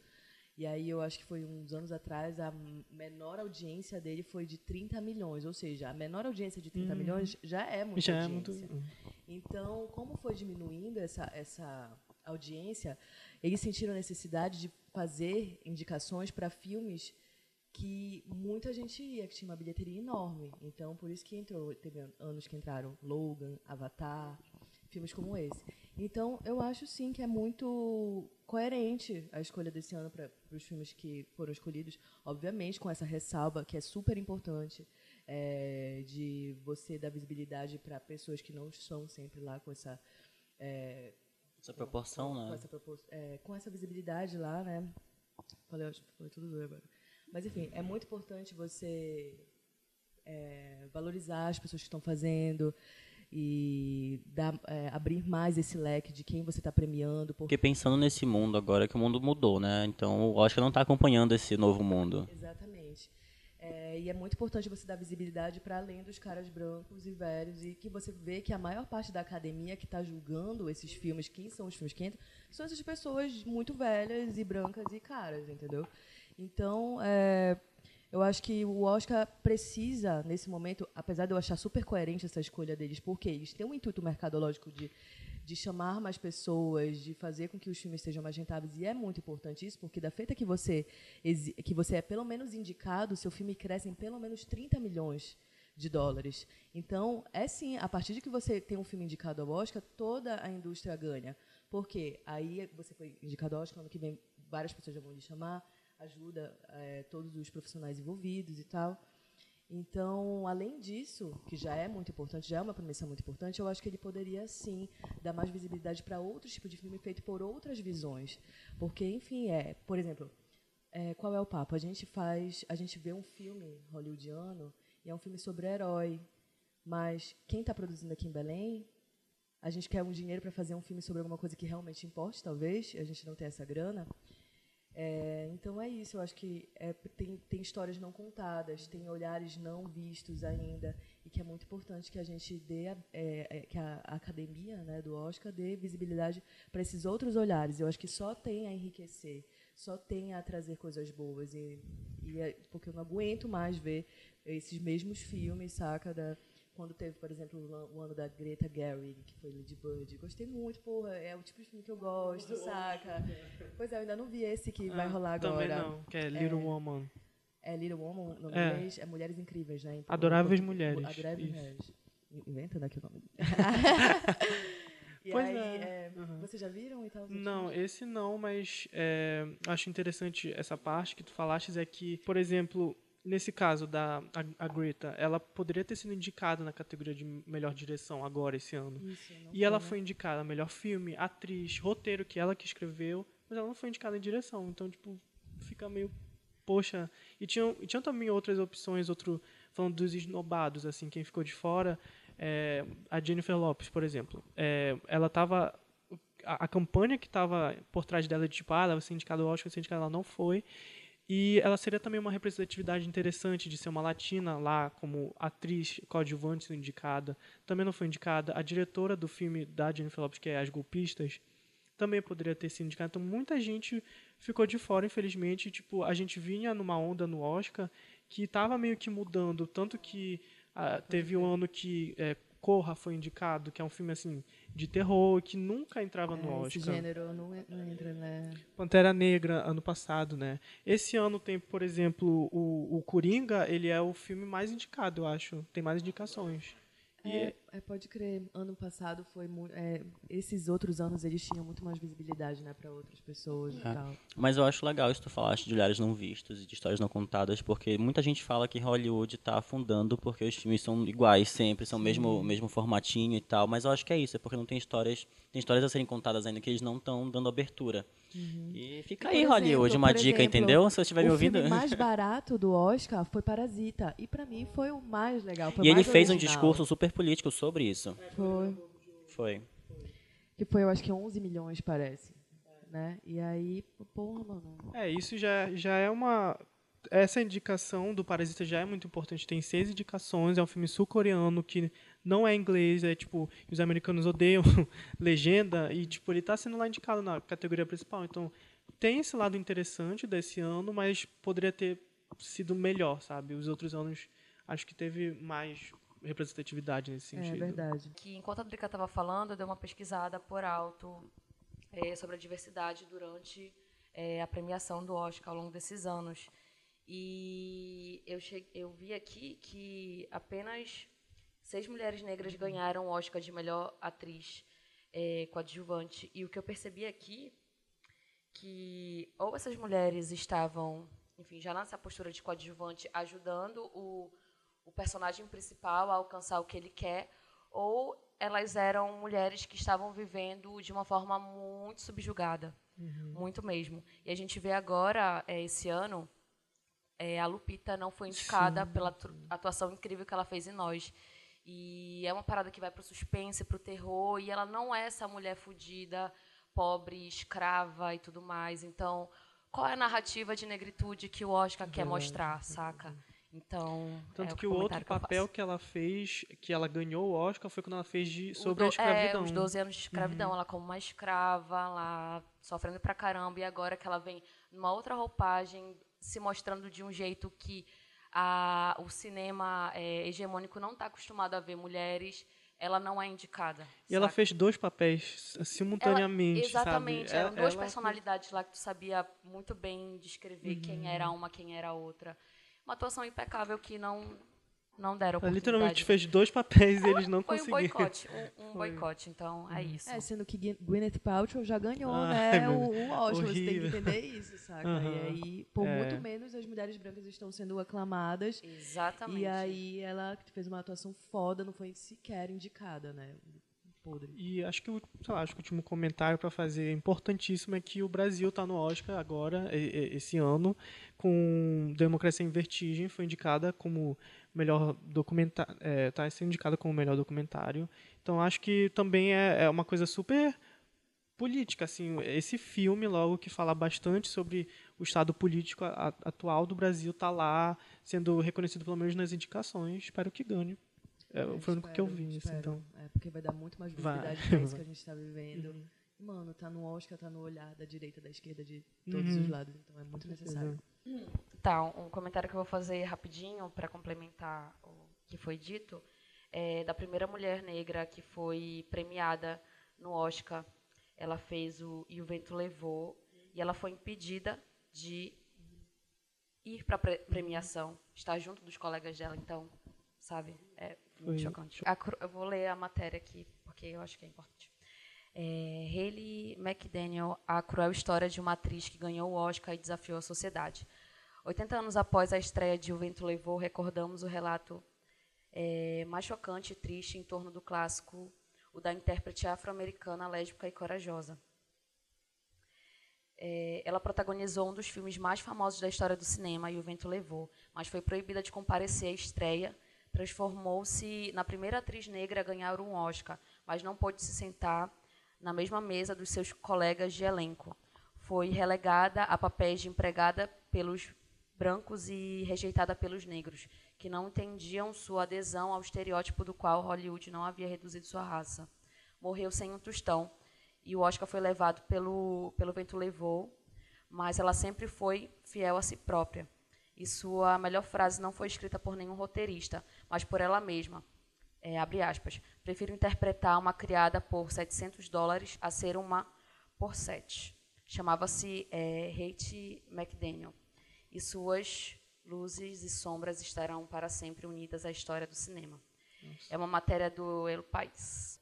E aí, eu acho que foi uns anos atrás, a menor audiência dele foi de 30 milhões. Ou seja, a menor audiência de 30 milhões já é muita Já é muito. audiência. Então, como foi diminuindo essa, essa audiência, eles sentiram a necessidade de fazer indicações para filmes que muita gente ia, que tinha uma bilheteria enorme. Então, por isso que entrou, teve anos que entraram Logan, Avatar, filmes como esse. Então, eu acho sim que é muito coerente a escolha desse ano para os filmes que foram escolhidos, obviamente com essa ressalva que é super importante é, de você dar visibilidade para pessoas que não estão sempre lá com essa é, Essa proporção, com, né? essa propos- é, com essa visibilidade lá, né? Falei, acho que foi tudo doido agora. Mas enfim, é muito importante você é, valorizar as pessoas que estão fazendo e dar, é, abrir mais esse leque de quem você está premiando. Porque, Porque pensando nesse mundo agora, que o mundo mudou, né? Então o Oscar não está acompanhando esse novo mundo. exatamente. É, e é muito importante você dar visibilidade para além dos caras brancos e velhos e que você vê que a maior parte da academia que está julgando esses filmes, quem são os filmes que entram, são essas pessoas muito velhas e brancas e caras, entendeu? Então, é, eu acho que o Oscar precisa, nesse momento, apesar de eu achar super coerente essa escolha deles, porque eles têm um intuito mercadológico de, de chamar mais pessoas, de fazer com que os filmes sejam mais rentáveis, e é muito importante isso, porque da feita que você, que você é pelo menos indicado, seu filme cresce em pelo menos 30 milhões de dólares. Então, é sim, a partir de que você tem um filme indicado ao Oscar, toda a indústria ganha. Porque aí você foi indicado ao Oscar, ano que vem várias pessoas já vão lhe chamar, ajuda eh, todos os profissionais envolvidos e tal. Então, além disso, que já é muito importante, já é uma premissa muito importante, eu acho que ele poderia sim dar mais visibilidade para outros tipos de filme feito por outras visões, porque enfim é, por exemplo, é, qual é o papo? A gente faz, a gente vê um filme hollywoodiano e é um filme sobre herói, mas quem está produzindo aqui em Belém, a gente quer um dinheiro para fazer um filme sobre alguma coisa que realmente importe, talvez, a gente não tem essa grana. É, então é isso, eu acho que é, tem, tem histórias não contadas, tem olhares não vistos ainda, e que é muito importante que a gente dê, a- é, é, que a, academia né, do Oscar dê visibilidade para esses outros olhares. Eu acho que só tem a enriquecer, só tem a trazer coisas boas, e, e é- porque eu não aguento mais ver esses mesmos filmes, saca? Da, quando teve, por exemplo, o ano da Greta Gerwig, que foi Lady Bird. Gostei muito, porra, é o tipo de filme que eu gosto, saca? Pois é, eu ainda não vi esse que vai Ah, rolar agora. Também não, que é Little Woman. É Little Woman, no É. inglês, é Mulheres Incríveis, né? Então, Adoráveis Mulheres, Adoráveis isso. Mulheres. Inventando aqui o nome. Pois aí, é, é, uhum. vocês já viram e tal? Não, filmes? esse não, mas é, acho interessante essa parte que tu falaste é que, por exemplo, nesse caso da a, a Greta, ela poderia ter sido indicada na categoria de melhor direção agora esse ano. Isso, E ela né? foi indicada a melhor filme, atriz, roteiro que ela que escreveu, mas ela não foi indicada em direção. Então, tipo, fica meio poxa. E tinham, e tinham também outras opções, outro falando dos esnobados, assim, quem ficou de fora, é, a Jennifer Lopes, por exemplo. É, ela tava a, a campanha que estava por trás dela de tipo, ah, ela vai ser indicada ao Oscar, vai ser indicada, ela não foi. E ela seria também uma representatividade interessante de ser uma latina lá como atriz coadjuvante indicada. Também não foi indicada. A diretora do filme da Jennifer Lopes, que é As Golpistas, também poderia ter sido indicada. Então muita gente ficou de fora, infelizmente. Tipo, a gente vinha numa onda no Oscar que estava meio que mudando, tanto que ah, teve um ano que é, Corra foi indicado, que é um filme assim de terror que nunca entrava no É, Oscar. esse gênero não, en- não entra, né? Pantera Negra ano passado, né? Esse ano tem, por exemplo, o, o Coringa, ele é o filme mais indicado, eu acho. Tem mais indicações. E É, é, pode crer. Ano passado foi muito. esses outros anos eles tinham muito mais visibilidade, né, para outras pessoas e É. tal. Mas eu acho legal isso que tu falaste de olhares não vistos e de histórias não contadas, porque muita gente fala que Hollywood tá afundando porque os filmes são iguais sempre, são o mesmo, mesmo formatinho e tal, mas eu acho que é isso, é porque não tem histórias, tem histórias a serem contadas ainda que eles não estão dando abertura. E fica aí, Hollywood, exemplo, uma por dica, exemplo, entendeu? Se você estiver me o ouvindo. filme mais barato do Oscar foi Parasita. E pra mim foi o mais legal. o E ele fez um original. discurso super político sobre isso. Foi. Foi. Que foi, eu acho que 11 milhões, parece. Né? E aí, porra, mano. É, isso já, já é uma. Essa indicação do Parasita já é muito importante. Tem seis indicações, é um filme sul-coreano que não é inglês, é tipo, os americanos odeiam legenda, e tipo, ele está sendo lá indicado na categoria principal. Então, tem esse lado interessante desse ano, mas poderia ter sido melhor, sabe? Os outros anos acho que teve mais representatividade nesse É sentido. verdade. que enquanto a Drica estava falando, eu dei uma pesquisada por alto eh, sobre a diversidade durante eh, a premiação do Oscar ao longo desses anos. E eu, che- eu vi aqui que apenas seis mulheres negras ganharam o Oscar de melhor atriz eh, coadjuvante. E o que eu percebi aqui que ou essas mulheres estavam, enfim, já nessa postura de coadjuvante, ajudando o, o personagem principal a alcançar o que ele quer, ou elas eram mulheres que estavam vivendo de uma forma muito subjugada, muito mesmo. E a gente vê agora, eh, esse ano, eh, a Lupita não foi indicada pela atu- atuação incrível que ela fez em Nós. E é uma parada que vai pro suspense, pro terror, e ela não é essa mulher fodida, pobre, escrava e tudo mais. Então, qual é a narrativa de negritude que o Oscar quer mostrar, saca? Então, Tanto é que o outro que papel que ela fez, que ela ganhou o Oscar, foi quando ela fez de, sobre a do- escravidão. É, os 12 anos de escravidão. Ela como uma escrava, lá sofrendo pra caramba. E agora que ela vem numa outra roupagem, se mostrando de um jeito que a, o cinema é, hegemônico não está acostumado a ver mulheres, ela não é indicada. E ela fez dois papéis simultaneamente, Ela- exatamente, sabe? eram duas Ela- personalidades lá que tu sabia muito bem descrever quem era uma, quem era a outra. Uma atuação impecável que não não deram Ela oportunidade. literalmente fez dois papéis e eles não Foi um conseguiram. boicote, um, um boicote, então é isso. É, sendo que Gwyneth Paltrow já ganhou, Ai, né, meu o, o Oscar. Você tem que entender isso, saca? E aí, por É. muito menos, as mulheres brancas estão sendo aclamadas. Exatamente. E aí, ela fez uma atuação foda, não foi sequer indicada, né? Podre. E acho que o, sei lá, acho que o último comentário para fazer importantíssimo é que o Brasil está no Oscar agora, esse ano, com Democracia em Vertigem, foi indicada como melhor documentário, está sendo indicada como melhor documentário. Então acho que também é, é uma coisa super política, assim, esse filme logo que fala bastante sobre o estado político atual do Brasil está lá sendo reconhecido pelo menos nas indicações, espero que ganhe. É, foi o único que eu vi, assim, espero. então. É, porque vai dar muito mais visibilidade pra isso que a gente tá vivendo. Uhum. Mano, tá no Oscar, tá no olhar da direita, da esquerda, de todos Uhum. os lados. Então é muito necessário. Tá, um comentário que eu vou fazer rapidinho para complementar o que foi dito é da primeira mulher negra que foi premiada no Oscar. Ela fez o E o Vento Levou e ela foi impedida de ir para a premiação, estar junto dos colegas dela. Então, sabe, é Foi chocante. Eu vou ler a matéria aqui porque eu acho que é importante. É, McDaniel, a cruel história de uma atriz que ganhou o Oscar e desafiou a sociedade. 80 anos após a estreia de O Vento Levou, recordamos o relato é, mais chocante e triste em torno do clássico, o da intérprete afro-americana lésbica e corajosa. É, ela protagonizou um dos filmes mais famosos da história do cinema, E o Vento Levou, mas foi proibida de comparecer à estreia. Transformou-se na primeira atriz negra a ganhar um Oscar, mas não pôde se sentar na mesma mesa dos seus colegas de elenco. Foi relegada a papéis de empregada pelos brancos e rejeitada pelos negros, que não entendiam sua adesão ao estereótipo do qual Hollywood não havia reduzido sua raça. Morreu sem um tostão e o Oscar foi levado pelo pelo vento levou, mas ela sempre foi fiel a si própria. E sua melhor frase não foi escrita por nenhum roteirista, mas por ela mesma. É, abre aspas. Prefiro interpretar uma criada por 700 dólares a ser uma por 7. Chamava-se é, Hate McDaniel. E suas luzes e sombras estarão para sempre unidas à história do cinema. É uma matéria do El País.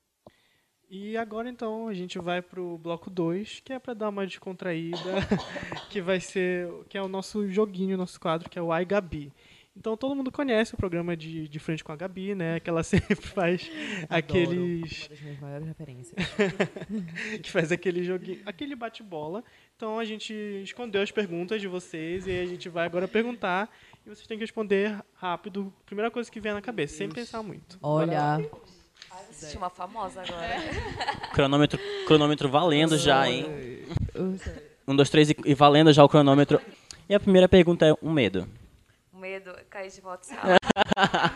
E agora então a gente vai pro bloco 2, que é para dar uma descontraída, que vai ser, que é o nosso joguinho, nosso quadro, que é o Ai Gabi. Então todo mundo conhece o programa de, de frente com a Gabi, né? Que ela sempre faz aqueles. Uma das minhas maiores referências. que faz aquele joguinho, aquele bate-bola. Então a gente escondeu as perguntas de vocês e a gente vai agora perguntar e vocês têm que responder rápido, primeira coisa que vier na cabeça, sem pensar muito. Olha, Ai, eu assisti uma famosa agora. Cronômetro, cronômetro valendo já, hein? Um, dois, três e, e valendo já o cronômetro. E a primeira pergunta é um medo. O medo é cair de moto sala.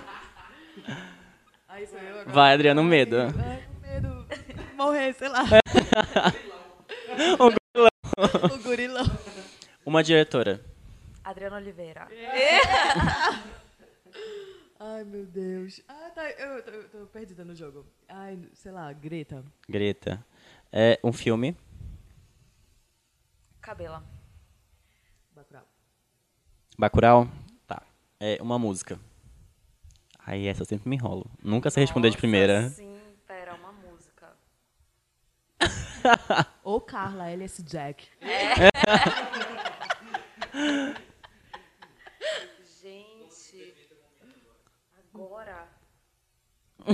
Aí sou eu agora. Vai, Adriano, um medo. Ai, medo. Morrer, sei lá. o gurilão. Uma diretora. Adriana Oliveira. Ai, meu Deus. Ah, tá. Eu tô, eu tô perdida no jogo. Ai, sei lá, Greta. Greta. É um filme. Cabela. Bacurau. Bacurau? Tá. É uma música. Aí essa eu sempre me enrolo. Nunca sei responder de primeira. Sim, pera, uma música. Ou Carla, LS Jack. Gente, agora.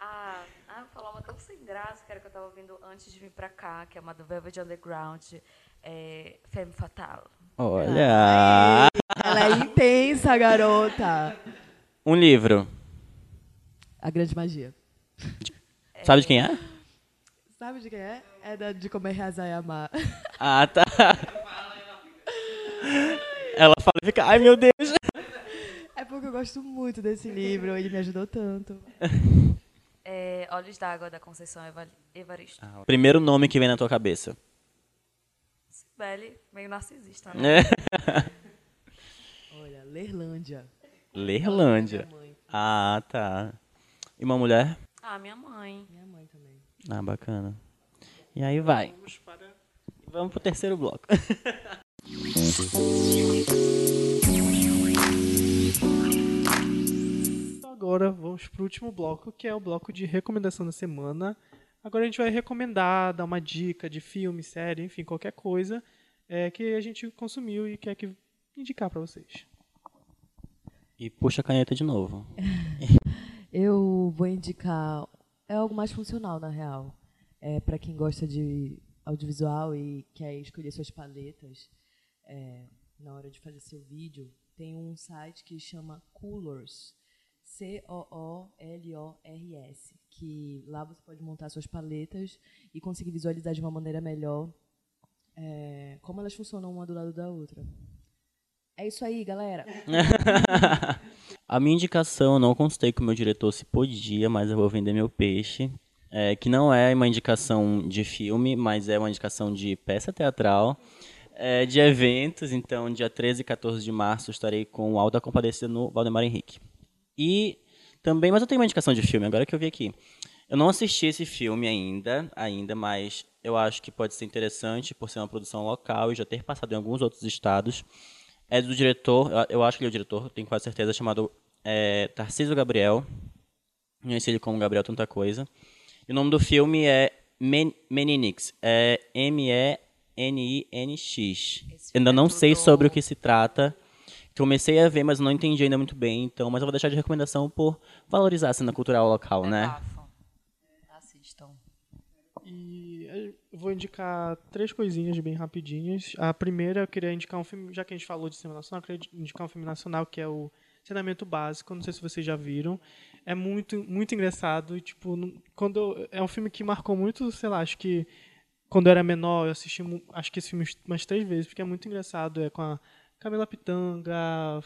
ah, ah, eu vou falar uma tão sem graça, que era que eu tava ouvindo antes de vir pra cá, que é uma do Velvet Underground, é Femme Fatale. Olha! Ela é intensa, garota. Um livro. A Grande Magia. Sabe de quem é? Sabe de quem é? É da de Comer, Reazar e Amar. Ah, tá. Ela fala e fica, ai meu Deus. É porque eu gosto muito desse livro, ele me ajudou tanto. É, Olhos d'Água, da Conceição Eva- Evaristo. Primeiro nome que vem na tua cabeça. Sibeli, meio narcisista, né? É. Olha, Lerlândia. Lerlândia. Ah, tá. E uma mulher? Ah, minha mãe. Minha mãe também. Ah, bacana. E aí vai. Vamos para Vamos pro terceiro bloco. agora vamos pro último bloco, que é o bloco de recomendação da semana. Agora a gente vai recomendar, dar uma dica de filme, série, enfim, qualquer coisa é, que a gente consumiu e quer que indicar para vocês. E puxa a caneta de novo. Eu vou indicar. É algo mais funcional, na real. É para quem gosta de audiovisual e quer escolher suas paletas é, na hora de fazer seu vídeo. Tem um site que chama Coolors. C-O-O-L-O-R-S. Que lá você pode montar suas paletas e conseguir visualizar de uma maneira melhor é, como elas funcionam uma do lado da outra. É isso aí, galera. A minha indicação, eu não consultei com o meu diretor se podia, mas eu vou vender meu peixe. É, que não é uma indicação de filme, mas é uma indicação de peça teatral, é, de eventos. Então, dia 13 e 14 de março, estarei com o Alta Compadecida no Valdemar Henrique. E também, mas eu tenho uma indicação de filme, agora que eu vi aqui. Eu não assisti esse filme ainda, ainda, mas eu acho que pode ser interessante por ser uma produção local e já ter passado em alguns outros estados. É do diretor, eu- acho que ele é o diretor, tenho quase certeza, chamado é, Tarcísio Gabriel. Conheci ele como Gabriel Tanta Coisa. E o nome do filme é Men Meninix. É M-E-N-I-N-X. Ainda é não sei tudo- sobre o que se trata. Comecei a ver, mas não entendi ainda muito bem. Então, mas eu vou deixar de recomendação por valorizar a cena cultural local, É né? bafo. Assistam. E eh, eu vou indicar três coisinhas bem rapidinhas. A primeira, eu queria indicar um filme, já que a gente falou de cinema nacional, eu queria indicar um filme nacional que é o Saneamento Básico. Não sei se vocês já viram. É muito, muito engraçado. E, tipo, quando eu- é um filme que marcou muito, sei lá, acho que quando eu era menor, eu assisti, acho que esse filme umas três vezes, porque é muito engraçado. É com a Camila Pitanga,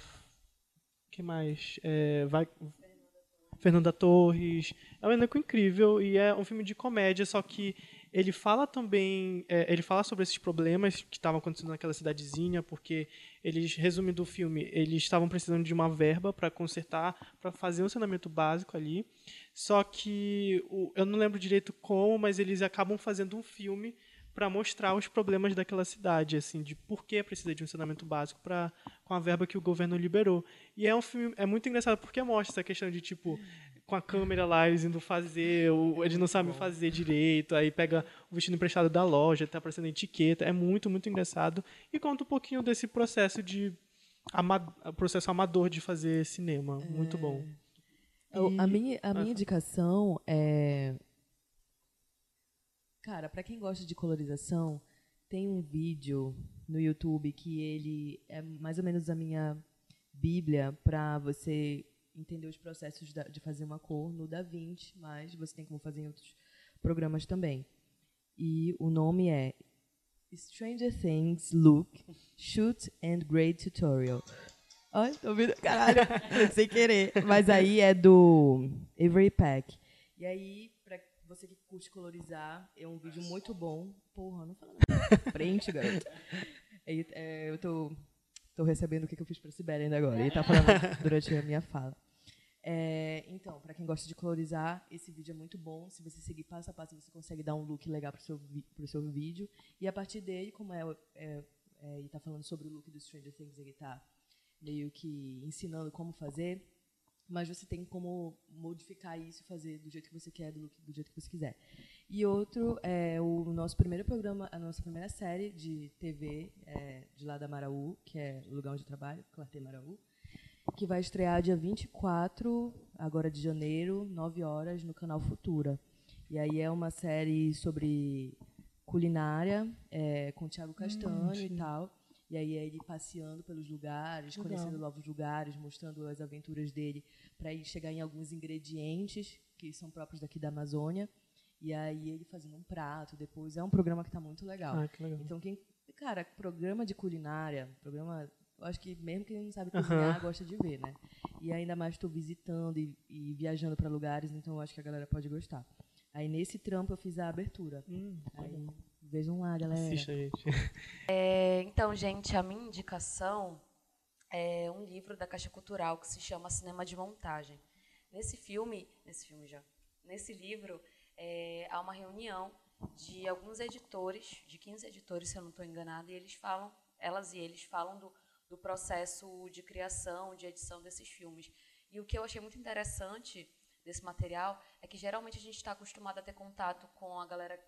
que mais? É, vai, Fernanda Torres. É um elenco incrível e é um filme de comédia, só que ele fala também, é, ele fala sobre esses problemas que estavam acontecendo naquela cidadezinha, porque eles, resumindo o filme, eles estavam precisando de uma verba para consertar, para fazer um saneamento básico ali. Só que o, eu não lembro direito como, mas eles acabam fazendo um filme para mostrar os problemas daquela cidade, assim, de por que precisa de um saneamento básico para com a verba que o governo liberou. E é um filme é muito engraçado porque mostra essa questão de tipo com a câmera lá, eles indo fazer, eles não sabem fazer direito, aí pega o vestido emprestado da loja, tá aparecendo etiqueta, é muito, muito engraçado. E conta um pouquinho desse processo de ama, processo amador de fazer cinema, é... muito bom. E... A minha, a minha indicação é. Cara, para quem gosta de colorização, tem um vídeo no YouTube que ele é mais ou menos a minha bíblia para você entender os processos de fazer uma cor no DaVinci, mas você tem como fazer em outros programas também. E o nome é Stranger Things Look Shoot and Grade Tutorial. Ai, tô ouvindo, caralho, sem querer. Mas aí é do Avery Pack. E aí, você que curte colorizar, é um vídeo muito bom. Porra, não fala nada. Frente, garoto. É, é, eu tô Estou recebendo o que eu fiz para Sibeli ainda agora. Ele está falando durante a minha fala. É, então, para quem gosta de colorizar, esse vídeo é muito bom. Se você seguir passo a passo, você consegue dar um look legal para o seu, pro seu vídeo. E a partir dele, como é, é, é ele está falando sobre o look do Stranger Things, ele está meio que ensinando como fazer, mas você tem como modificar isso e fazer do jeito que você quer, do, do jeito que você quiser. E outro é o nosso primeiro programa, a nossa primeira série de TV é, de lá da Maraú, que é o lugar onde eu trabalho, Clarté Maraú, que vai estrear dia 24, agora de janeiro, 9 horas, no canal Futura. E aí é uma série sobre culinária, é, com o Thiago Castanho hum, e tal. E aí é ele passeando pelos lugares, Legal. conhecendo novos lugares, mostrando as aventuras dele para ele chegar em alguns ingredientes que são próprios daqui da Amazônia. E aí ele fazendo um prato depois. É um programa que está muito legal. Ah, legal. Então, quem. Cara, programa de culinária, programa. Eu acho que mesmo quem não sabe cozinhar uhum. gosta de ver, né? E ainda mais estou visitando e, e viajando para lugares, então eu acho que a galera pode gostar. Aí nesse trampo eu fiz a abertura. Hum, aí, vejam lá, galera. Assista, gente. É, então, gente, a minha indicação é um livro da Caixa Cultural que se chama Cinema de Montagem. Nesse filme, nesse filme já, nesse livro, é, há uma reunião de alguns editores, de 15 editores, se eu não estou enganada, e eles falam, elas e eles falam do, do processo de criação, de edição desses filmes. E o que eu achei muito interessante desse material é que geralmente a gente está acostumado a ter contato com a galera,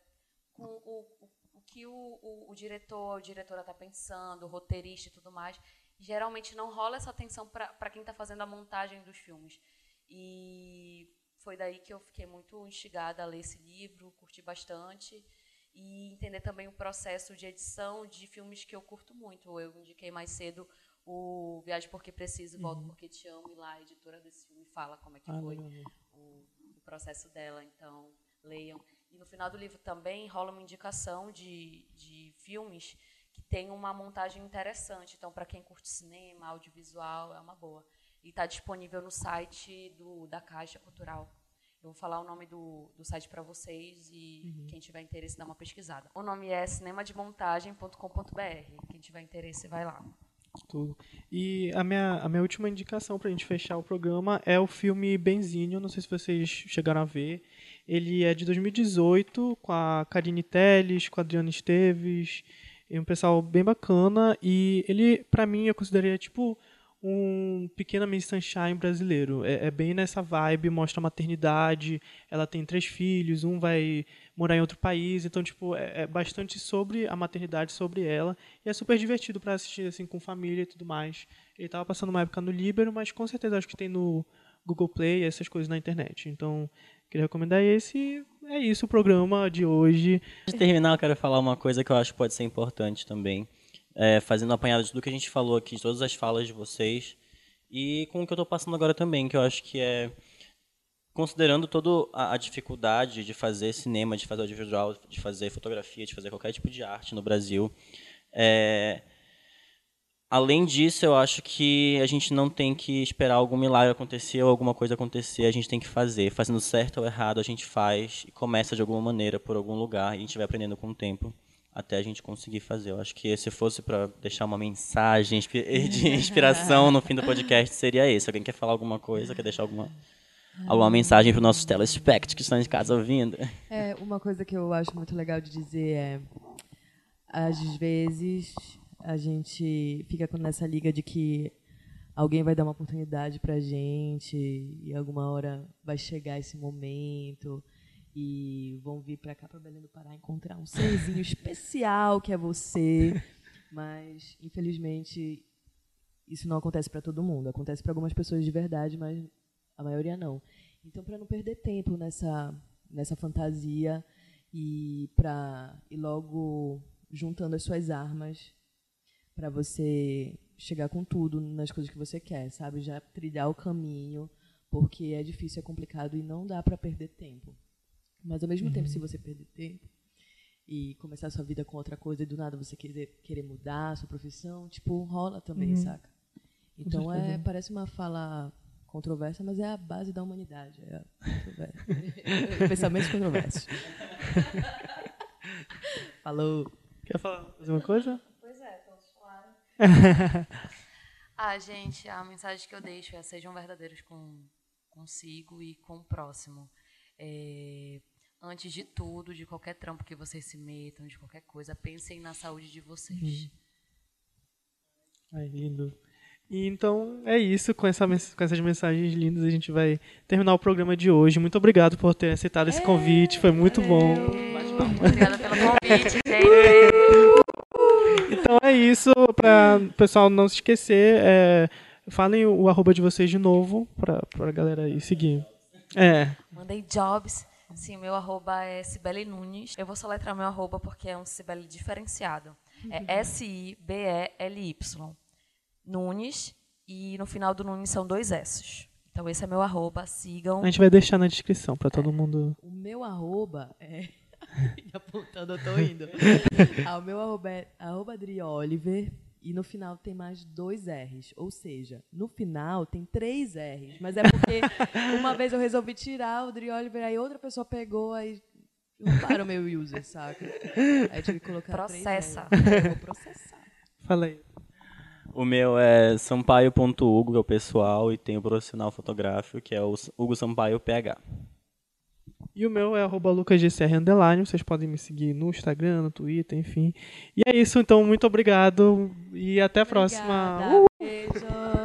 com o, o, o que o, o, o diretor, a diretora está pensando, o roteirista e tudo mais. geralmente não rola essa atenção para quem está fazendo a montagem dos filmes. E foi daí que eu fiquei muito instigada a ler esse livro, curti bastante e entender também o processo de edição de filmes que eu curto muito. Eu indiquei mais cedo o Viagem Porque Preciso, uhum. Volto Porque Te Amo, e lá a editora desse filme fala como é que ah, foi o, o, processo dela, então leiam. E no final do livro também rola uma indicação de, de filmes que tem uma montagem interessante. Então, para quem curte cinema, audiovisual, é uma boa e está disponível no site do, da Caixa Cultural. Eu vou falar o nome do, do site para vocês e uhum. quem tiver interesse dá uma pesquisada. O nome é cinemademontagem.com.br. Quem tiver interesse vai lá. Tudo. E a minha, a minha última indicação para a gente fechar o programa é o filme Benzinho. Não sei se vocês chegaram a ver. Ele é de 2018, com a Karine Telles, com a Adriana Esteves, e um pessoal bem bacana. E ele, para mim, eu consideraria tipo um pequeno Miss Sunshine brasileiro. É, é, bem nessa vibe, mostra a maternidade, ela tem três filhos, um vai morar em outro país, então tipo é, é bastante sobre a maternidade, sobre ela, e é super divertido para assistir assim com família e tudo mais. Ele estava passando uma época no Libero, mas com certeza acho que tem no Google Play essas coisas na internet. Então queria recomendar esse. É isso o programa de hoje. Antes de terminar, eu quero falar uma coisa que eu acho que pode ser importante também é, fazendo apanhado de tudo que a gente falou aqui, de todas as falas de vocês, e com o que eu estou passando agora também, que eu acho que é considerando toda a, a, dificuldade de fazer cinema, de fazer audiovisual, de fazer fotografia, de fazer qualquer tipo de arte no Brasil, é, Além disso, eu acho que a gente não tem que esperar algum milagre acontecer ou alguma coisa acontecer, a gente tem que fazer. Fazendo certo ou errado, a gente faz e começa de alguma maneira, por algum lugar, e a gente vai aprendendo com o tempo até a gente conseguir fazer. Eu acho que se fosse para deixar uma mensagem de inspiração no fim do podcast, seria esse. Alguém quer falar alguma coisa, quer deixar alguma, alguma mensagem para os nossos telespects que estão de casa ouvindo? É, uma coisa que eu acho muito legal de dizer é, às vezes a gente fica nessa liga de que alguém vai dar uma oportunidade pra gente e alguma hora vai chegar esse momento e vão vir para cá para Belém do Pará encontrar um serzinho especial que é você, mas infelizmente isso não acontece para todo mundo. Acontece para algumas pessoas de verdade, mas a maioria não. Então, para não perder tempo nessa nessa fantasia e para ir logo juntando as suas armas para você chegar com tudo nas coisas que você quer, sabe? Já trilhar o caminho, porque é difícil, é complicado e não dá para perder tempo. Mas ao mesmo uhum. tempo, se você perder tempo e começar a sua vida com outra coisa e do nada você querer, querer mudar a sua profissão, tipo, rola também, uhum. saca? Então é, parece uma fala controversa, mas é a base da humanidade. É a Pensamentos controversos. Falou. Quer falar mais uma coisa? Ah, gente, a mensagem que eu deixo é sejam verdadeiros com consigo e com o próximo. É, antes de tudo, de qualquer trampo que vocês se metam, de qualquer coisa, pensem na saúde de vocês. Uhum. Ai, lindo. E então é isso, com, essa, com essas mensagens lindas, a gente vai terminar o programa de hoje. Muito obrigado por ter aceitado esse convite, foi muito bom. Obrigada pelo convite, gente. É isso, para o pessoal não se esquecer. É, falem o, o, arroba de vocês de novo, para a galera aí seguir. É. Mandei jobs. Sim, meu arroba é Cibele Nunes. Eu vou soletrar meu arroba porque é um Cibele diferenciado. É. S-I-B-E-L-Y. Nunes. E no final do Nunes são dois S. Então esse é meu arroba, sigam. A gente vai deixar na descrição para todo é. mundo. O meu arroba é apontando, eu tô indo. ah, o meu arroba é arroba Oliver. E no final tem mais dois R's. Ou seja, no final tem três R's. Mas é porque uma vez eu resolvi tirar o Dri Oliver, aí outra pessoa pegou, aí roubaram o meu user, saca? Aí eu tive que colocar Processa. três R's. Eu vou processar. Fala aí. O meu é sampaio.hugo, que é o pessoal, e tem o profissional fotográfico, que é o Hugo Sampaio PH. E o meu é arroba lucasgcr underline. Vocês podem me seguir no Instagram, no Twitter, enfim. E é isso, então, muito obrigado e até a próxima. Uh!